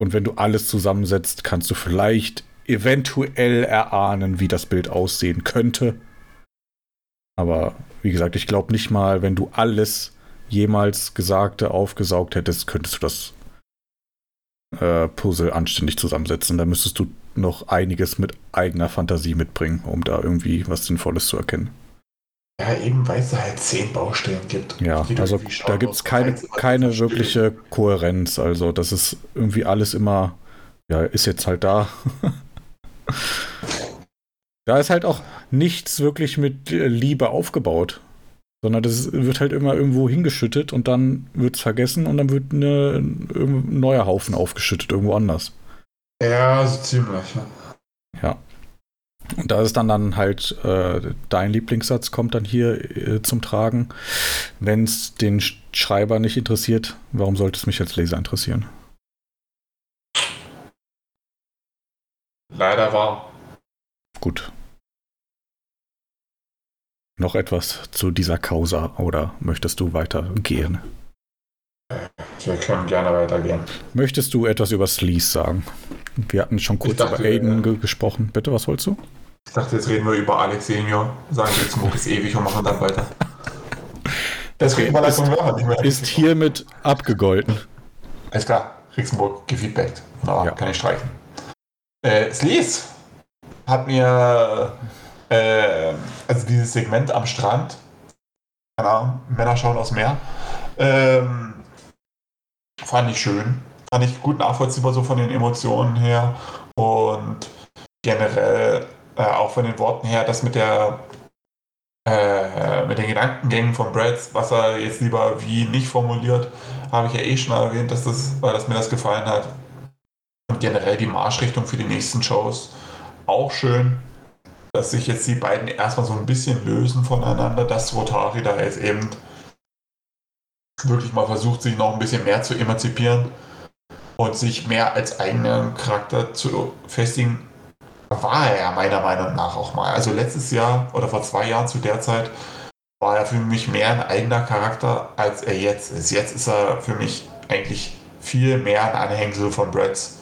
und wenn du alles zusammensetzt, kannst du vielleicht eventuell erahnen, wie das Bild aussehen könnte. Aber wie gesagt, ich glaube nicht mal, wenn du alles jemals Gesagte aufgesaugt hättest, könntest du das äh, Puzzle anständig zusammensetzen. Da müsstest du noch einiges mit eigener Fantasie mitbringen, um da irgendwie was Sinnvolles zu erkennen. Ja, eben weil es da halt zehn Baustellen gibt. Ja, also da gibt es keine, keine wirkliche Kohärenz. Also das ist irgendwie alles immer, ja, ist jetzt halt da. Da ist halt auch nichts wirklich mit Liebe aufgebaut. Sondern das wird halt immer irgendwo hingeschüttet und dann wird es vergessen und dann wird eine, ein neuer Haufen aufgeschüttet, irgendwo anders. Ja, so ziemlich. Ja. Und da ist dann dann halt äh, dein Lieblingssatz kommt dann hier äh, zum Tragen. Wenn es den Schreiber nicht interessiert, warum sollte es mich als Leser interessieren? Leider war. Gut. Noch etwas zu dieser Causa oder möchtest du weitergehen? Wir können gerne weitergehen. Möchtest du etwas über Sleaze sagen? Wir hatten schon kurz dachte, über Aiden äh, ge gesprochen. Bitte, was wolltest du? Ich dachte, jetzt reden wir über Alex Senior. Sagen wir, Smoke ist ewig und machen dann weiter. Deswegen okay, ist, ist hiermit abgegolten. Alles klar, Rixenburg gefeedbackt. No, ja. Kann ich streichen. Äh, Sleaze hat mir äh, also dieses Segment am Strand, keine Ahnung, Männer schauen aufs Meer, ähm, fand ich schön. Fand ich gut nachvollziehbar so von den Emotionen her und generell äh, auch von den Worten her, das mit der äh, mit den Gedankengängen von Brad, was er jetzt lieber wie nicht formuliert, habe ich ja eh schon erwähnt, dass das, weil das mir das gefallen hat. Generell die Marschrichtung für die nächsten Shows auch schön, dass sich jetzt die beiden erstmal so ein bisschen lösen voneinander, dass Rotari da jetzt eben wirklich mal versucht, sich noch ein bisschen mehr zu emanzipieren und sich mehr als eigenen Charakter zu festigen, war er meiner Meinung nach auch mal. Also letztes Jahr oder vor zwei Jahren zu der Zeit war er für mich mehr ein eigener Charakter, als er jetzt ist. Jetzt ist er für mich eigentlich viel mehr ein Anhängsel von Brads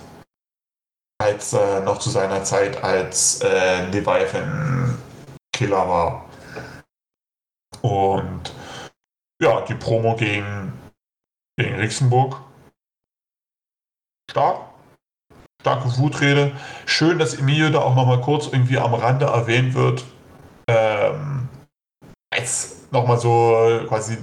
als äh, noch zu seiner Zeit als äh, Leviathan-Killer war. Und ja, die Promo gegen, gegen Rixenburg. Stark. starke Wutrede. Schön, dass Emilio da auch nochmal kurz irgendwie am Rande erwähnt wird. Ähm, als nochmal so quasi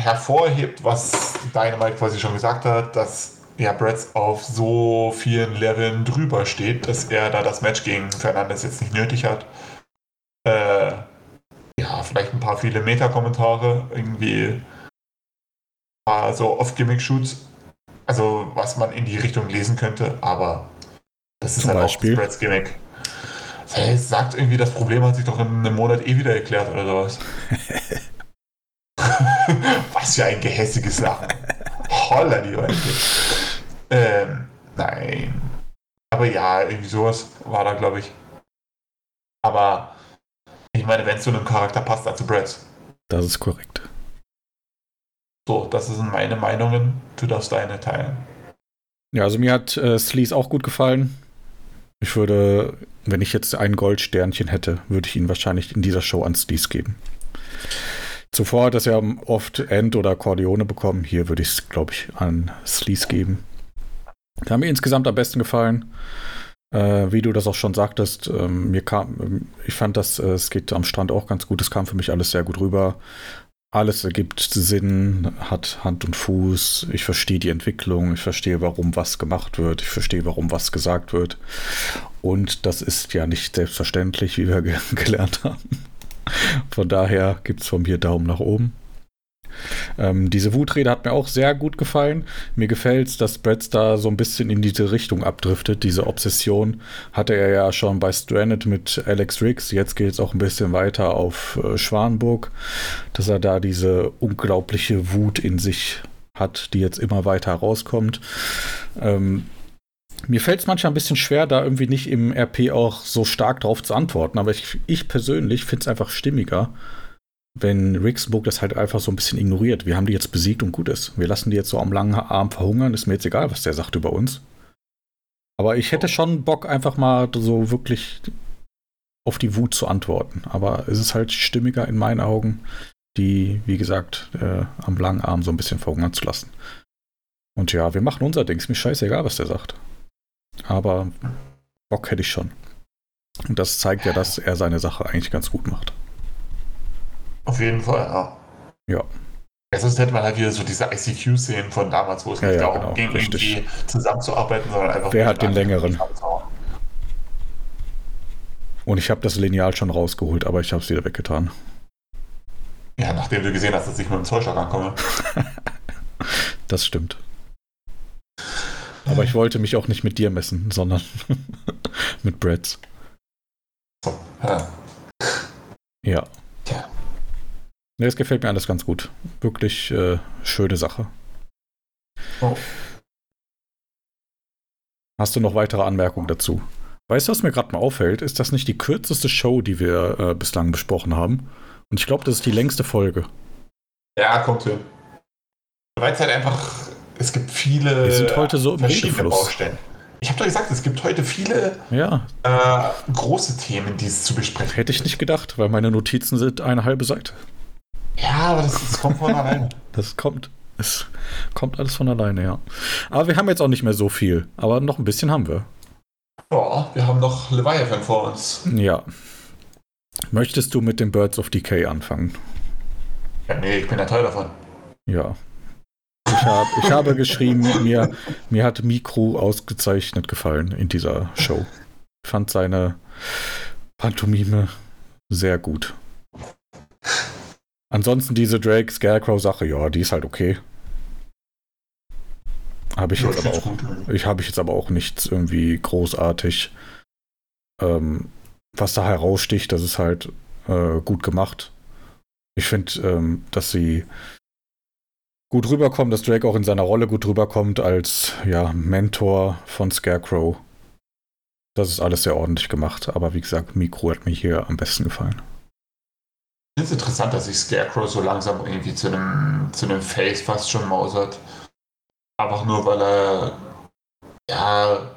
hervorhebt, was Dynamite quasi schon gesagt hat, dass ja Bretts auf so vielen Leveln drüber steht, dass er da das Match gegen Fernandes jetzt nicht nötig hat. Äh, ja, vielleicht ein paar viele Meta-Kommentare, irgendwie so Off-Gimmick-Shoots, also was man in die Richtung lesen könnte, aber das ist Zum halt Beispiel? auch Bretts Gimmick. Er sagt irgendwie, das Problem hat sich doch in einem Monat eh wieder erklärt oder sowas. Was für ein gehässiges Lachen. Holla die Leute. Ähm, nein. Aber ja, irgendwie sowas war da, glaube ich. Aber ich meine, wenn es zu einem Charakter passt, dann zu Bretts. Das ist korrekt. So, das sind meine Meinungen. Du darfst deine teilen. Ja, also mir hat äh, Sleaze auch gut gefallen. Ich würde, wenn ich jetzt ein Goldsternchen hätte, würde ich ihn wahrscheinlich in dieser Show an Sleaze geben. Zuvor hat es ja oft End oder Corleone bekommen. Hier würde ich es, glaube ich, an Sleaze geben. Der hat mir insgesamt am besten gefallen. Äh, wie du das auch schon sagtest, ähm, mir kam, ich fand das, äh, es geht am Strand auch ganz gut. Es kam für mich alles sehr gut rüber. Alles ergibt Sinn, hat Hand und Fuß. Ich verstehe die Entwicklung, ich verstehe, warum was gemacht wird, ich verstehe, warum was gesagt wird. Und das ist ja nicht selbstverständlich, wie wir ge gelernt haben. Von daher gibt es von mir Daumen nach oben. Ähm, diese Wutrede hat mir auch sehr gut gefallen. Mir gefällt es, dass Bretz da so ein bisschen in diese Richtung abdriftet. Diese Obsession hatte er ja schon bei Stranded mit Alex Riggs. Jetzt geht es auch ein bisschen weiter auf äh, Schwanburg, dass er da diese unglaubliche Wut in sich hat, die jetzt immer weiter rauskommt. Ähm, mir fällt es manchmal ein bisschen schwer, da irgendwie nicht im RP auch so stark drauf zu antworten, aber ich, ich persönlich finde es einfach stimmiger, wenn Rixenburg das halt einfach so ein bisschen ignoriert. Wir haben die jetzt besiegt und gut ist. Wir lassen die jetzt so am langen Arm verhungern. Ist mir jetzt egal, was der sagt über uns. Aber ich hätte schon Bock, einfach mal so wirklich auf die Wut zu antworten. Aber es ist halt stimmiger in meinen Augen, die, wie gesagt, äh, am langen Arm so ein bisschen verhungern zu lassen. Und ja, wir machen unser Ding. Ist mir scheißegal, was der sagt. Aber Bock hätte ich schon. Und das zeigt ja, dass er seine Sache eigentlich ganz gut macht. Auf jeden Fall, ja. Ja. Ja, sonst hätte man halt wieder so diese ICQ-Szenen von damals, wo es Ja, nicht ja, darum genau, ging, richtig. irgendwie zusammenzuarbeiten, sondern einfach. Wer hat den längeren? Und ich habe das Lineal schon rausgeholt, aber ich habe es wieder weggetan. Ja, nachdem du gesehen hast, dass ich mit dem Zollstock ankomme. Das stimmt. Aber ich wollte mich auch nicht mit dir messen, sondern mit Brads. So, ja. Ja. Ne, es gefällt mir alles ganz gut. Wirklich äh, schöne Sache. Oh. Hast du noch weitere Anmerkungen dazu? Weißt du, was mir gerade mal auffällt? Ist das nicht die kürzeste Show, die wir äh, bislang besprochen haben? Und ich glaube, das ist die längste Folge. ja, kommt hin. Weil es halt einfach, es gibt viele Wir sind heute so im verschiedene Redefluss. Baustellen. Ich habe doch gesagt, es gibt heute viele Ja, äh, große Themen, die es zu besprechen hätte ich nicht gedacht, weil meine Notizen sind eine halbe Seite. Ja, aber das, das kommt von alleine. Das kommt. Es kommt alles von alleine, ja. Aber wir haben jetzt auch nicht mehr so viel. Aber noch ein bisschen haben wir. Boah, wir haben noch Leviathan vor uns. Ja. Möchtest du mit den Birds of Decay anfangen? Ja, nee, ich bin ja Teil davon. Ja. Ich, hab, ich habe geschrieben, mir, mir hat Mikro ausgezeichnet gefallen in dieser Show. Ich fand seine Pantomime sehr gut. Ansonsten diese Drake Scarecrow Sache, ja, die ist halt okay. Habe ich Ja, jetzt aber auch. gut. Ich habe ich jetzt aber auch nichts irgendwie großartig, ähm, was da heraussticht. Das ist halt äh, gut gemacht. Ich finde, ähm, dass sie gut rüberkommt, dass Drake auch in seiner Rolle gut rüberkommt als ja, Mentor von Scarecrow. Das ist alles sehr ordentlich gemacht. Aber wie gesagt, Mikro hat mir hier am besten gefallen. Es interessant, dass sich Scarecrow so langsam irgendwie zu einem, zu einem Face fast schon mausert. Einfach nur, weil er ja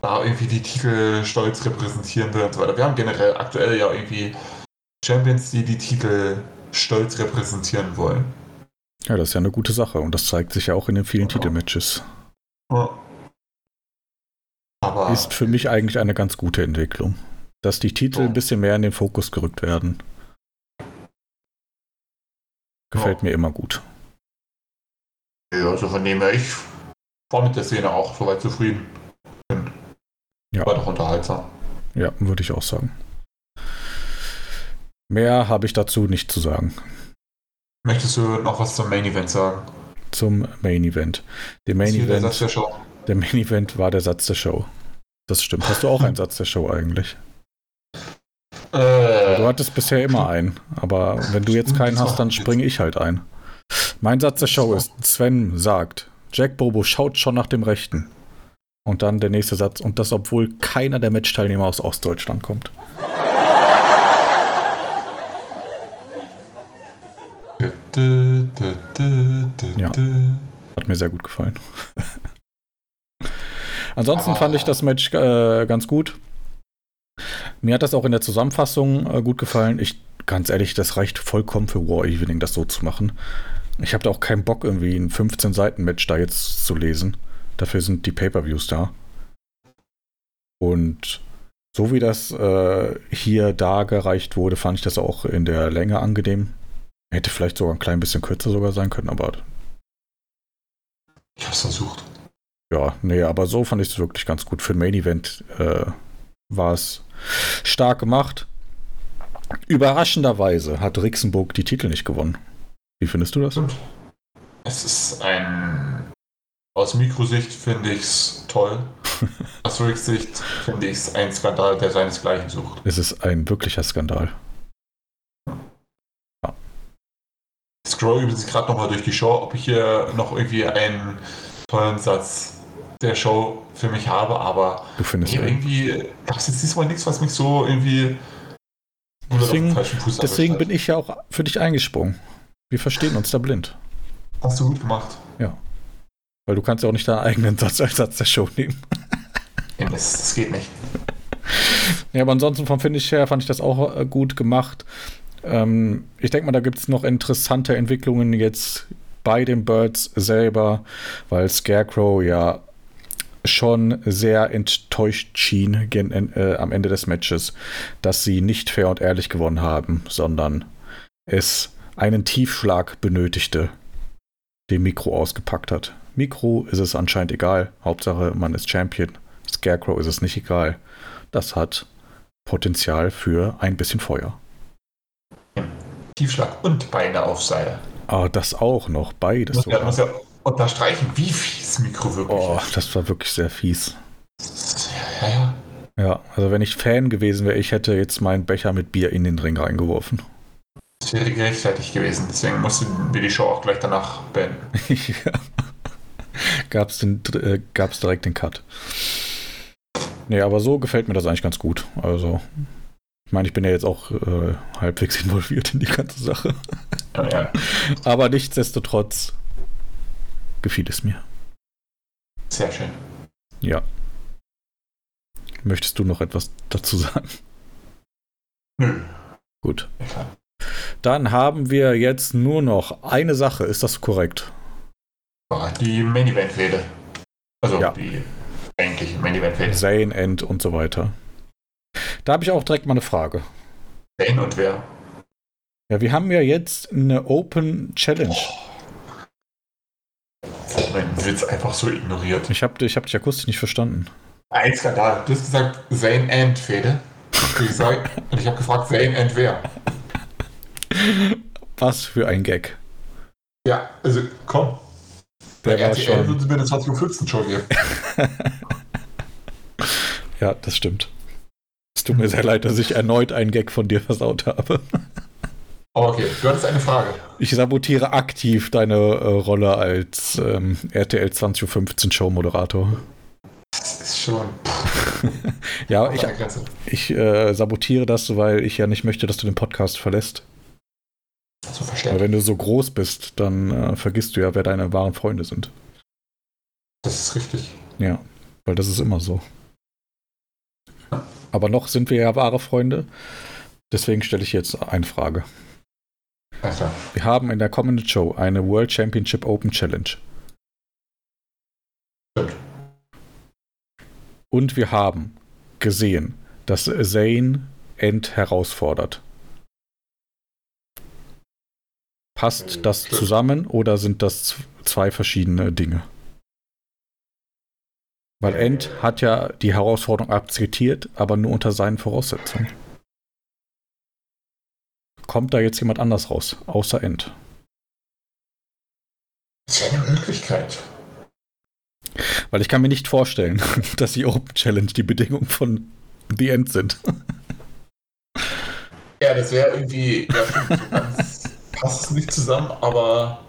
da irgendwie die Titel stolz repräsentieren will und so weiter. Wir haben generell aktuell ja irgendwie Champions, die die Titel stolz repräsentieren wollen. Ja, das ist ja eine gute Sache. Und das zeigt sich ja auch in den vielen Genau. Titelmatches. Ja. Aber ist für mich eigentlich eine ganz gute Entwicklung. Dass die Titel Ja. ein bisschen mehr in den Fokus gerückt werden. Gefällt Ja. mir immer gut. ja, also von dem her, ich war mit der Szene auch soweit zufrieden. Bin Ja. War doch unterhaltsam. Ja, würde ich auch sagen. Mehr habe ich dazu nicht zu sagen. Möchtest du noch was zum Main Event sagen? Zum Main Event. Der Main Ist hier der Event, Satz der Show. der Main Event war der Satz der Show. Das stimmt. Hast du auch einen Satz der Show eigentlich? Äh, Du hattest bisher immer einen, aber wenn du jetzt keinen hast, dann springe ich halt ein. Mein Satz der Show ist, Sven sagt, Jack Bobo schaut schon nach dem Rechten. Und dann der nächste Satz, und das obwohl keiner der Matchteilnehmer aus Ostdeutschland kommt. Ja. Hat mir sehr gut gefallen. Ansonsten fand ich das Match äh, ganz gut. Mir hat das auch in der Zusammenfassung äh, gut gefallen. Ich, ganz ehrlich, das reicht vollkommen für War Evening, das so zu machen. Ich habe da auch keinen Bock, irgendwie ein 15-Seiten-Match da jetzt zu lesen. Dafür sind die Pay-Per-Views da. Und so wie das äh, hier dargereicht wurde, fand ich das auch in der Länge angenehm. Hätte vielleicht sogar ein klein bisschen kürzer sogar sein können, aber Ich hab's versucht. ja, nee, aber so fand ich es wirklich ganz gut. Für ein Main Event äh, war es stark gemacht. Überraschenderweise hat Rixenburg die Titel nicht gewonnen. Wie findest du das? Es ist ein. Aus Mikrosicht finde ich's toll. Aus Rücksicht finde ich's ein Skandal, der seinesgleichen sucht. Es ist ein wirklicher Skandal. Ich scroll übrigens gerade nochmal durch die Show, ob ich hier noch irgendwie einen tollen Satz der Show für mich habe, aber irgendwie gab es jetzt diesmal nichts, was mich so irgendwie Deswegen- Deswegen bin ich ja auch für dich eingesprungen. Wir verstehen uns da blind. Hast du gut gemacht. Weil du kannst ja auch nicht deinen eigenen Satz als Satz der Show nehmen. Ja, das, das geht nicht. Ja, aber ansonsten vom Finish her fand ich das auch äh, gut gemacht. Ähm, ich denke mal, da gibt es noch interessante Entwicklungen jetzt bei den Birds selber, weil Scarecrow ja schon sehr enttäuscht schien gen, äh, am Ende des Matches, dass sie nicht fair und ehrlich gewonnen haben, sondern es einen Tiefschlag benötigte, den Mikro ausgepackt hat. Mikro ist es anscheinend egal. Hauptsache, man ist Champion. Scarecrow ist es nicht egal. Das hat Potenzial für ein bisschen Feuer. Tiefschlag und Beine auf Seil. Ah, das auch noch, beides Muss ja, muss ja unterstreichen, wie fies Mikro wirklich Oh, ist. das war wirklich sehr fies. Ja, ja. Ja, also wenn ich Fan gewesen wäre, ich hätte jetzt meinen Becher mit Bier in den Ring reingeworfen. Das wäre gerechtfertigt gewesen. Deswegen mussten wir die Show auch gleich danach beenden. ja. Gab's, den, äh, gab's direkt den Cut. Nee, aber so gefällt mir das eigentlich ganz gut. Also, ich meine, ich bin ja jetzt auch äh, halbwegs involviert in die ganze Sache. Ja, ja. Aber nichtsdestotrotz gefiel es mir. Sehr schön. Ja. Möchtest du noch etwas dazu sagen? Nö. Gut. Dann haben wir jetzt nur noch eine Sache. Ist das korrekt? Ah, Die Main Event Fehde. Also Ja. die eigentliche Main Event Fehde. Zane, End und so weiter. Da habe ich auch direkt mal eine Frage. Wen und wer? Ja, wir haben ja jetzt eine Open Challenge. Mein Witz einfach so ignoriert. Ich habe ich hab dich akustisch nicht verstanden. Ein Skandal. Du hast gesagt Zane and gesagt? Und ich habe gefragt Zane and wer? Was für ein Gag. Ja, also komm. Der war RTL schon. würden sie mir eine 20.15 Show geben. Ja, das stimmt. Es tut mir sehr leid, dass ich erneut einen Gag von dir versaut habe. Aber okay, du hattest eine Frage. Ich sabotiere aktiv deine äh, Rolle als ähm, RTL 20.15 Uhr Show-Moderator. Das ist schon. Ja, ich, ich äh, sabotiere das, weil ich ja nicht möchte, dass du den Podcast verlässt. So Weil verstanden. wenn du so groß bist, dann äh, vergisst du ja, wer deine wahren Freunde sind. Das ist richtig. Ja, weil das ist immer so. Aber noch sind wir ja wahre Freunde. Deswegen stelle ich jetzt eine Frage. Klar. Wir haben in der kommenden Show eine World Championship Open Challenge. Stimmt. Und wir haben gesehen, dass Zane End herausfordert. Passt das zusammen oder sind das zwei verschiedene Dinge? Weil End hat ja die Herausforderung akzeptiert, aber nur unter seinen Voraussetzungen. Kommt da jetzt jemand anders raus, außer End? Das wäre eine Möglichkeit. Weil ich kann mir nicht vorstellen, dass die Open Challenge die Bedingungen von The End sind. Ja, das wäre irgendwie, ja, stimmt, ganz passt es nicht zusammen, aber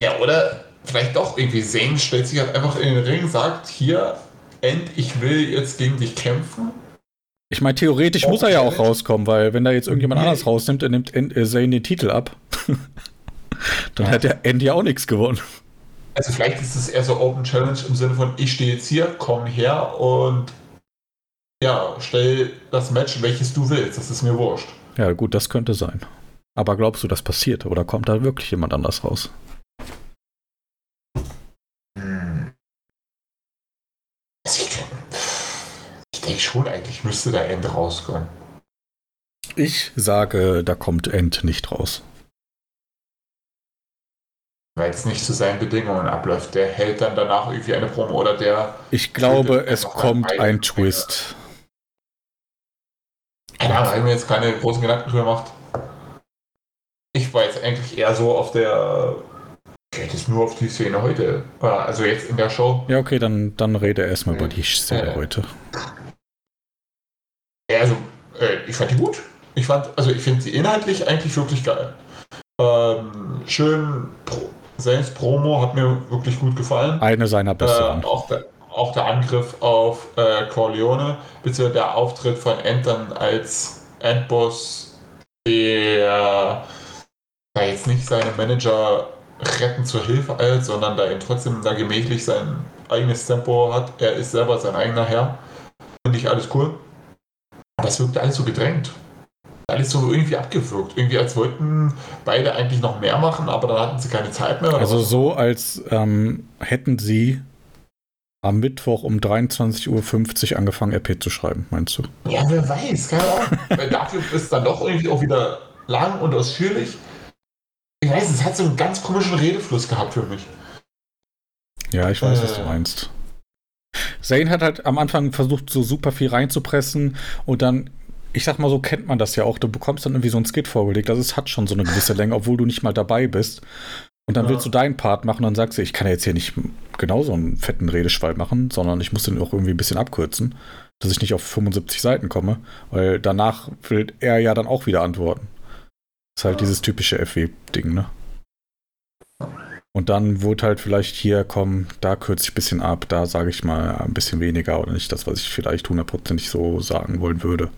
ja, oder vielleicht doch irgendwie Zane stellt sich halt einfach in den Ring, sagt, hier, End, ich will jetzt gegen dich kämpfen. Ich meine, theoretisch muss er ja auch rauskommen, weil wenn da jetzt irgendjemand Nee. anders rausnimmt, dann nimmt äh, Zane den Titel ab. dann Ja. hat der ja auch nichts gewonnen. Also vielleicht ist es eher so Open Challenge im Sinne von, ich stehe jetzt hier, komm her und ja, stell das Match, welches du willst. Das ist mir wurscht. Ja, gut, das könnte sein. Aber glaubst du, das passiert? Oder kommt da wirklich jemand anders raus? Hm. Denke schon, eigentlich müsste da End rauskommen. Ich sage, da kommt End nicht raus. Weil es nicht zu seinen Bedingungen abläuft. Der hält dann danach irgendwie eine Promo oder der. Ich glaube, es kommt ein Twist. Keine Ahnung, habe ich mir jetzt keine großen Gedanken drüber gemacht. Ich war jetzt eigentlich eher so auf der. Ich hätte es nur auf die Szene heute. äh, Also jetzt in der Show. Ja, okay, dann, dann rede erstmal über die Szene Äh. heute. Ja, also, äh, ich fand die gut. Ich fand, also ich finde sie inhaltlich eigentlich wirklich geil. Ähm, schön, Pro selbst Promo hat mir wirklich gut gefallen. Eine seiner Äh, besseren. auch, der, auch der Angriff auf äh, Corleone, beziehungsweise der Auftritt von Ant dann als Endboss, der da jetzt nicht seine Manager retten zur Hilfe eilt, sondern da eben trotzdem da gemächlich sein eigenes Tempo hat. Er ist selber sein eigener Herr. Finde ich alles cool. Aber es wirkte alles so gedrängt. Alles so irgendwie abgewürgt. Irgendwie als wollten beide eigentlich noch mehr machen, aber dann hatten sie keine Zeit mehr. Also was? so, als ähm, hätten sie am Mittwoch um 23.50 Uhr angefangen, RP zu schreiben, meinst du? Ja, wer weiß, keine Ahnung. Weil dafür ist dann doch irgendwie auch wieder lang und ausführlich. Ich weiß, es hat so einen ganz komischen Redefluss gehabt für mich. Ja, ich weiß, was Äh. du meinst. Zane hat halt am Anfang versucht, so super viel reinzupressen und dann, ich sag mal, so kennt man das ja auch. Du bekommst dann irgendwie so ein Skit vorgelegt. Das ist, hat schon so eine gewisse Länge, obwohl du nicht mal dabei bist. Und dann Ja. willst du deinen Part machen und dann sagst du, ich kann ja jetzt hier nicht genau so einen fetten Redeschwall machen, sondern ich muss den auch irgendwie ein bisschen abkürzen, dass ich nicht auf 75 Seiten komme, weil danach will er ja dann auch wieder antworten. Das ist halt dieses typische FW-Ding, ne? Und dann wurde halt vielleicht hier, komm, da kürze ich ein bisschen ab, da sage ich mal ein bisschen weniger oder nicht das, was ich vielleicht hundertprozentig so sagen wollen würde.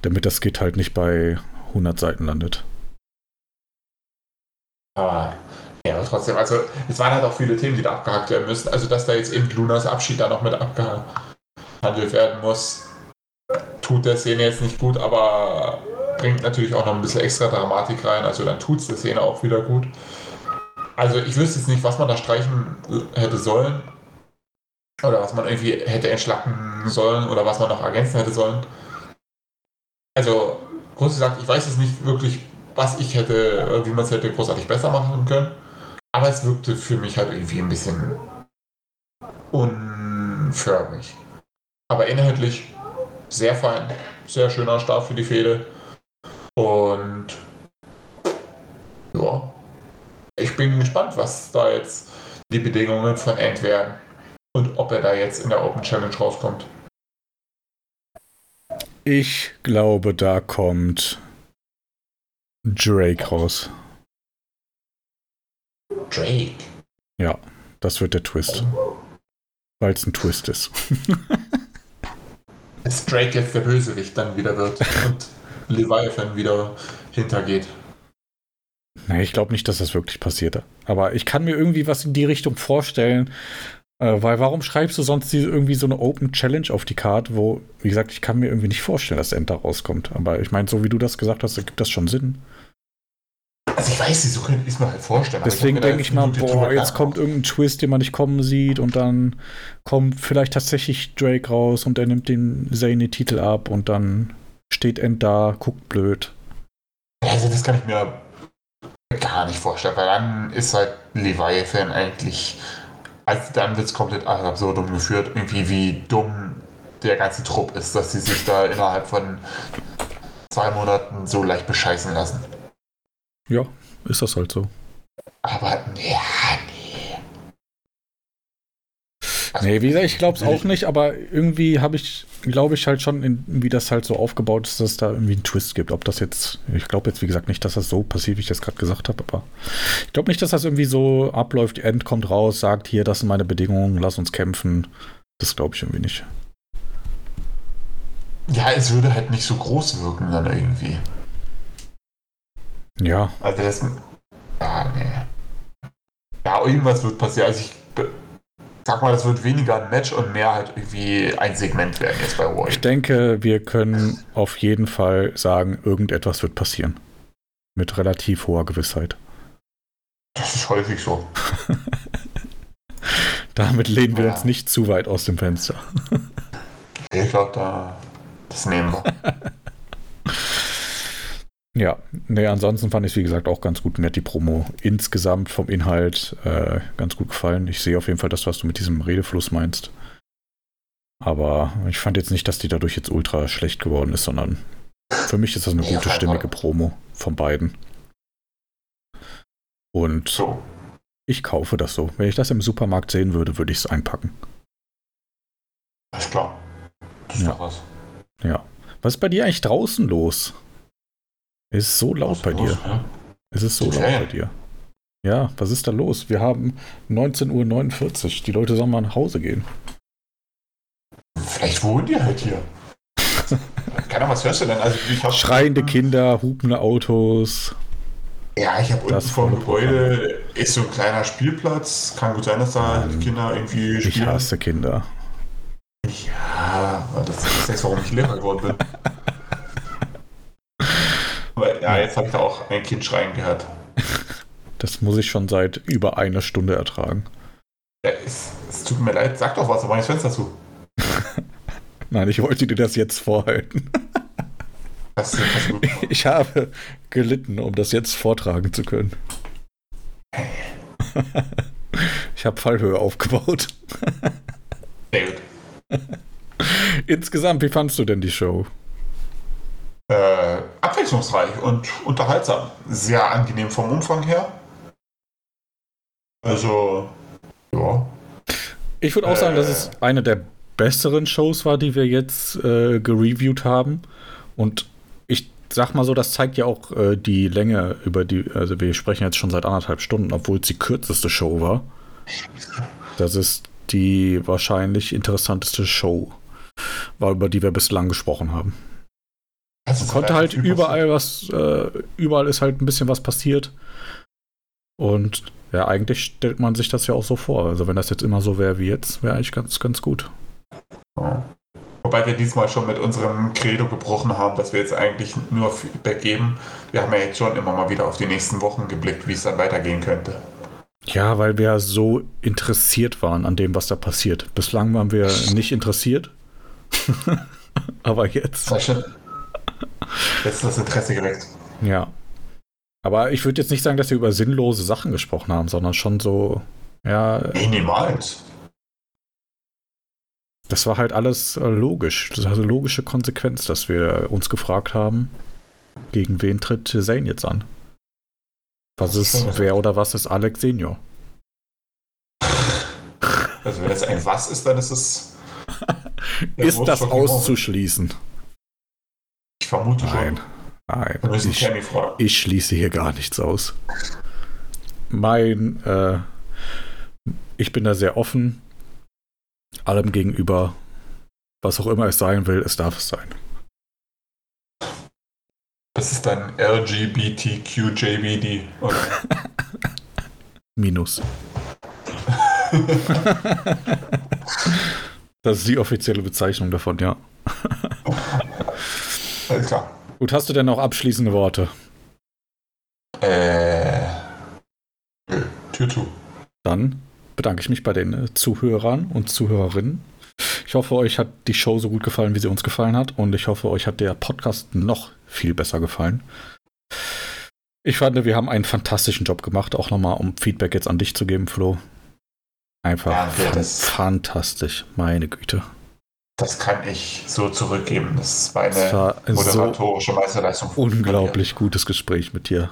Damit das Skit halt nicht bei 100 Seiten landet. Aber ja, aber trotzdem, also es waren halt auch viele Themen, die da abgehakt werden müssen. Also, dass da jetzt eben Lunas Abschied da noch mit abgehandelt werden muss, tut der Szene jetzt nicht gut, aber bringt natürlich auch noch ein bisschen extra Dramatik rein. Also, dann tut es der Szene auch wieder gut. Also, ich wüsste jetzt nicht, was man da streichen hätte sollen. Oder was man irgendwie hätte entschlacken sollen oder was man noch ergänzen hätte sollen. Also, kurz gesagt, ich weiß jetzt nicht wirklich, was ich hätte, wie man es hätte großartig besser machen können. Aber es wirkte für mich halt irgendwie ein bisschen unförmig. Aber inhaltlich sehr fein, sehr schöner Start für die Fehde. Und ja, ich bin gespannt, was da jetzt die Bedingungen von End werden und ob er da jetzt in der Open Challenge rauskommt. Ich glaube, da kommt Drake raus. Drake. Das wird der Twist. Weil es ein Twist ist. Dass Drake jetzt der Bösewicht dann wieder wird und Leviathan wieder hintergeht. Nee, ich glaube nicht, dass das wirklich passiert. Aber ich kann mir irgendwie was in die Richtung vorstellen. Äh, weil warum schreibst du sonst die, irgendwie so eine Open Challenge auf die Karte, wo, wie gesagt, ich kann mir irgendwie nicht vorstellen, dass End da rauskommt. Aber ich meine, so wie du das gesagt hast, ergibt das schon Sinn. Also ich weiß so könnte ich es mir halt vorstellen. Deswegen denke ich mal, boah, jetzt kommt irgendein Twist, den man nicht kommen sieht und dann kommt vielleicht tatsächlich Drake raus und er nimmt den Zane-Titel ab und dann steht End da, guckt blöd. Also das kann ich mir gar nicht vorstellen, weil dann ist halt Leviathan eigentlich, also dann wird es komplett ad absurdum geführt, irgendwie wie dumm der ganze Trupp ist, dass sie sich da innerhalb von zwei Monaten so leicht bescheißen lassen. Ja, ist das halt so. Aber ja, nee. Also, nee, wie gesagt, ich glaube es auch nicht, aber irgendwie habe ich, glaube ich halt schon, wie das halt so aufgebaut ist, dass es da irgendwie einen Twist gibt. Ob das jetzt, ich glaube jetzt wie gesagt nicht, dass das so passiert, wie ich das gerade gesagt habe, aber ich glaube nicht, dass das irgendwie so abläuft. End kommt raus, sagt hier, das sind meine Bedingungen, lass uns kämpfen. Das glaube ich irgendwie nicht. Ja, es würde halt nicht so groß wirken dann irgendwie. Ja. Also das. Ja, nee. Ja, irgendwas wird passieren. Also ich sag mal, das wird weniger ein Match und mehr halt irgendwie ein Segment werden jetzt bei Roy. Ich denke, wir können auf jeden Fall sagen, irgendetwas wird passieren. Mit relativ hoher Gewissheit. Das ist häufig so. Damit lehnen wir ja. uns nicht zu weit aus dem Fenster. ich glaube, da das nehmen wir. Ja, nee, ansonsten fand ich es wie gesagt auch ganz gut. Mir hat die Promo insgesamt vom Inhalt äh, ganz gut gefallen. Ich sehe auf jeden Fall das, was du mit diesem Redefluss meinst. Aber ich fand jetzt nicht, dass die dadurch jetzt ultra schlecht geworden ist, sondern für mich ist das eine ja, gute, stimmige Promo von beiden. Und ich kaufe das so. Wenn ich das im Supermarkt sehen würde, würde ich es einpacken. Alles klar. Das ist ja. was. Ja. Was ist bei dir eigentlich draußen los? Es ist so laut bei dir. Los, ja? Es ist so laut bei dir. Ja, was ist da los? Wir haben 19.49 Uhr. Die Leute sollen mal nach Hause gehen. Vielleicht wohnen die halt hier. Keine Ahnung, was hörst du denn? Also, ich Schreiende Kinder, hupende Autos. Ja, ich habe unten vor dem Gebäude ist so ein kleiner Spielplatz. Kann gut sein, dass da die Kinder irgendwie spielen. Ich hasse Kinder. Ja, das ist nicht, warum ich Lehrer geworden bin. Aber ja, jetzt habe ich da auch ein Kind schreien gehört. Das muss ich schon seit über einer Stunde ertragen. Ja, es, es tut mir leid, sag doch was, aber ich Fenster zu. Nein, ich wollte dir das jetzt vorhalten. Das, ich habe gelitten, um das jetzt vortragen zu können. Ich habe Fallhöhe aufgebaut. Sehr gut. Insgesamt, wie fandest du denn die Show? Äh, abwechslungsreich und unterhaltsam. Sehr angenehm vom Umfang her. Also, ja. Ich würde auch äh, sagen, dass es eine der besseren Shows war, die wir jetzt äh, gereviewt haben. Und ich sag mal so, das zeigt ja auch äh, die Länge über die, also wir sprechen jetzt schon seit anderthalb Stunden, obwohl es die kürzeste Show war. Das ist die wahrscheinlich interessanteste Show war, über die wir bislang gesprochen haben. Man konnte halt überall was, äh, überall ist halt ein bisschen was passiert. Und ja, eigentlich stellt man sich das ja auch so vor. Also wenn das jetzt immer so wäre wie jetzt, wäre eigentlich ganz, ganz gut. Wobei wir diesmal schon mit unserem Credo gebrochen haben, dass wir jetzt eigentlich nur Feedback geben. Wir haben ja jetzt schon immer mal wieder auf die nächsten Wochen geblickt, wie es dann weitergehen könnte. Ja, weil wir so interessiert waren an dem, was da passiert. Bislang waren wir nicht interessiert. Aber jetzt. Jetzt ist das Interesse geweckt. Ja. Aber ich würde jetzt nicht sagen, dass wir über sinnlose Sachen gesprochen haben, sondern schon so, ja. Niemals. Das war halt alles äh, logisch. Das ist also logische Konsequenz, dass wir uns gefragt haben, gegen wen tritt Zane jetzt an? Was ist, wer oder was ist Alex Senior? Also wenn es ein Was ist, dann ist es. ist das auszuschließen? Ich vermute Nein. schon. Nein. Ich, ich, schließe hier gar nichts aus. Mein, äh, ich bin da sehr offen. Allem gegenüber. Was auch immer es sein will, es darf es sein. Das ist dann LGBTQJBD, oder? Minus. das ist die offizielle Bezeichnung davon, ja. Alles klar. Gut, hast du denn noch abschließende Worte? Äh, Tür zu. Dann bedanke ich mich bei den äh, Zuhörern und Zuhörerinnen. Ich hoffe, euch hat die Show so gut gefallen, wie sie uns gefallen hat. Und ich hoffe, euch hat der Podcast noch viel besser gefallen. Ich fand, wir haben einen fantastischen Job gemacht, auch nochmal, um Feedback jetzt an dich zu geben, Flo. Einfach Ja, fan fantastisch, meine Güte. Das kann ich so zurückgeben. Das war eine Es war so moderatorische Meisterleistung. von dir. unglaublich gutes Gespräch mit dir.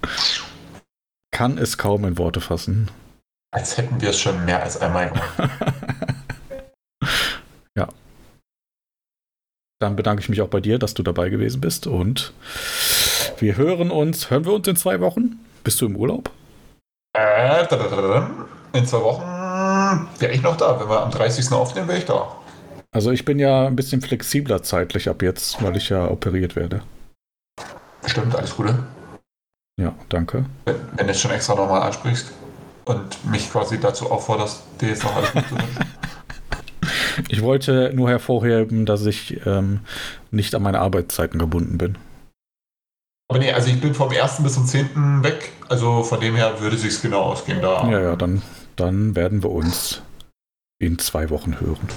Kann es kaum in Worte fassen. Als hätten wir es schon mehr als einmal gemacht. Dann bedanke ich mich auch bei dir, dass du dabei gewesen bist und wir hören uns, hören wir uns in zwei Wochen? Bist du im Urlaub? Äh, in zwei Wochen wäre ich noch da. Wenn wir am 30. aufnehmen, wäre ich da. Also ich bin ja ein bisschen flexibler zeitlich ab jetzt, weil ich ja operiert werde. Bestimmt, alles Gute. Ja, danke. Wenn, wenn du es schon extra nochmal ansprichst und mich quasi dazu aufforderst, dir jetzt noch alles Gute zu wünschen. Ich wollte nur hervorheben, dass ich ähm, nicht an meine Arbeitszeiten gebunden bin. Aber nee, also ich bin vom 1. bis zum 10. weg. Also von dem her würde sich's genau ausgehen da. Ja, ja, dann, dann werden wir uns in zwei Wochen hören.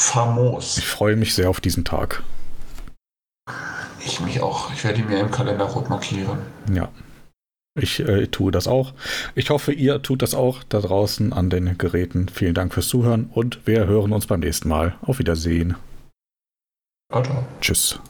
Famos. Ich freue mich sehr auf diesen Tag. Ich mich auch. Ich werde ihn mir im Kalender rot markieren. Ja. Ich äh, tue das auch. Ich hoffe, ihr tut das auch da draußen an den Geräten. Vielen Dank fürs Zuhören und wir hören uns beim nächsten Mal. Auf Wiedersehen. Ciao, ciao. Tschüss.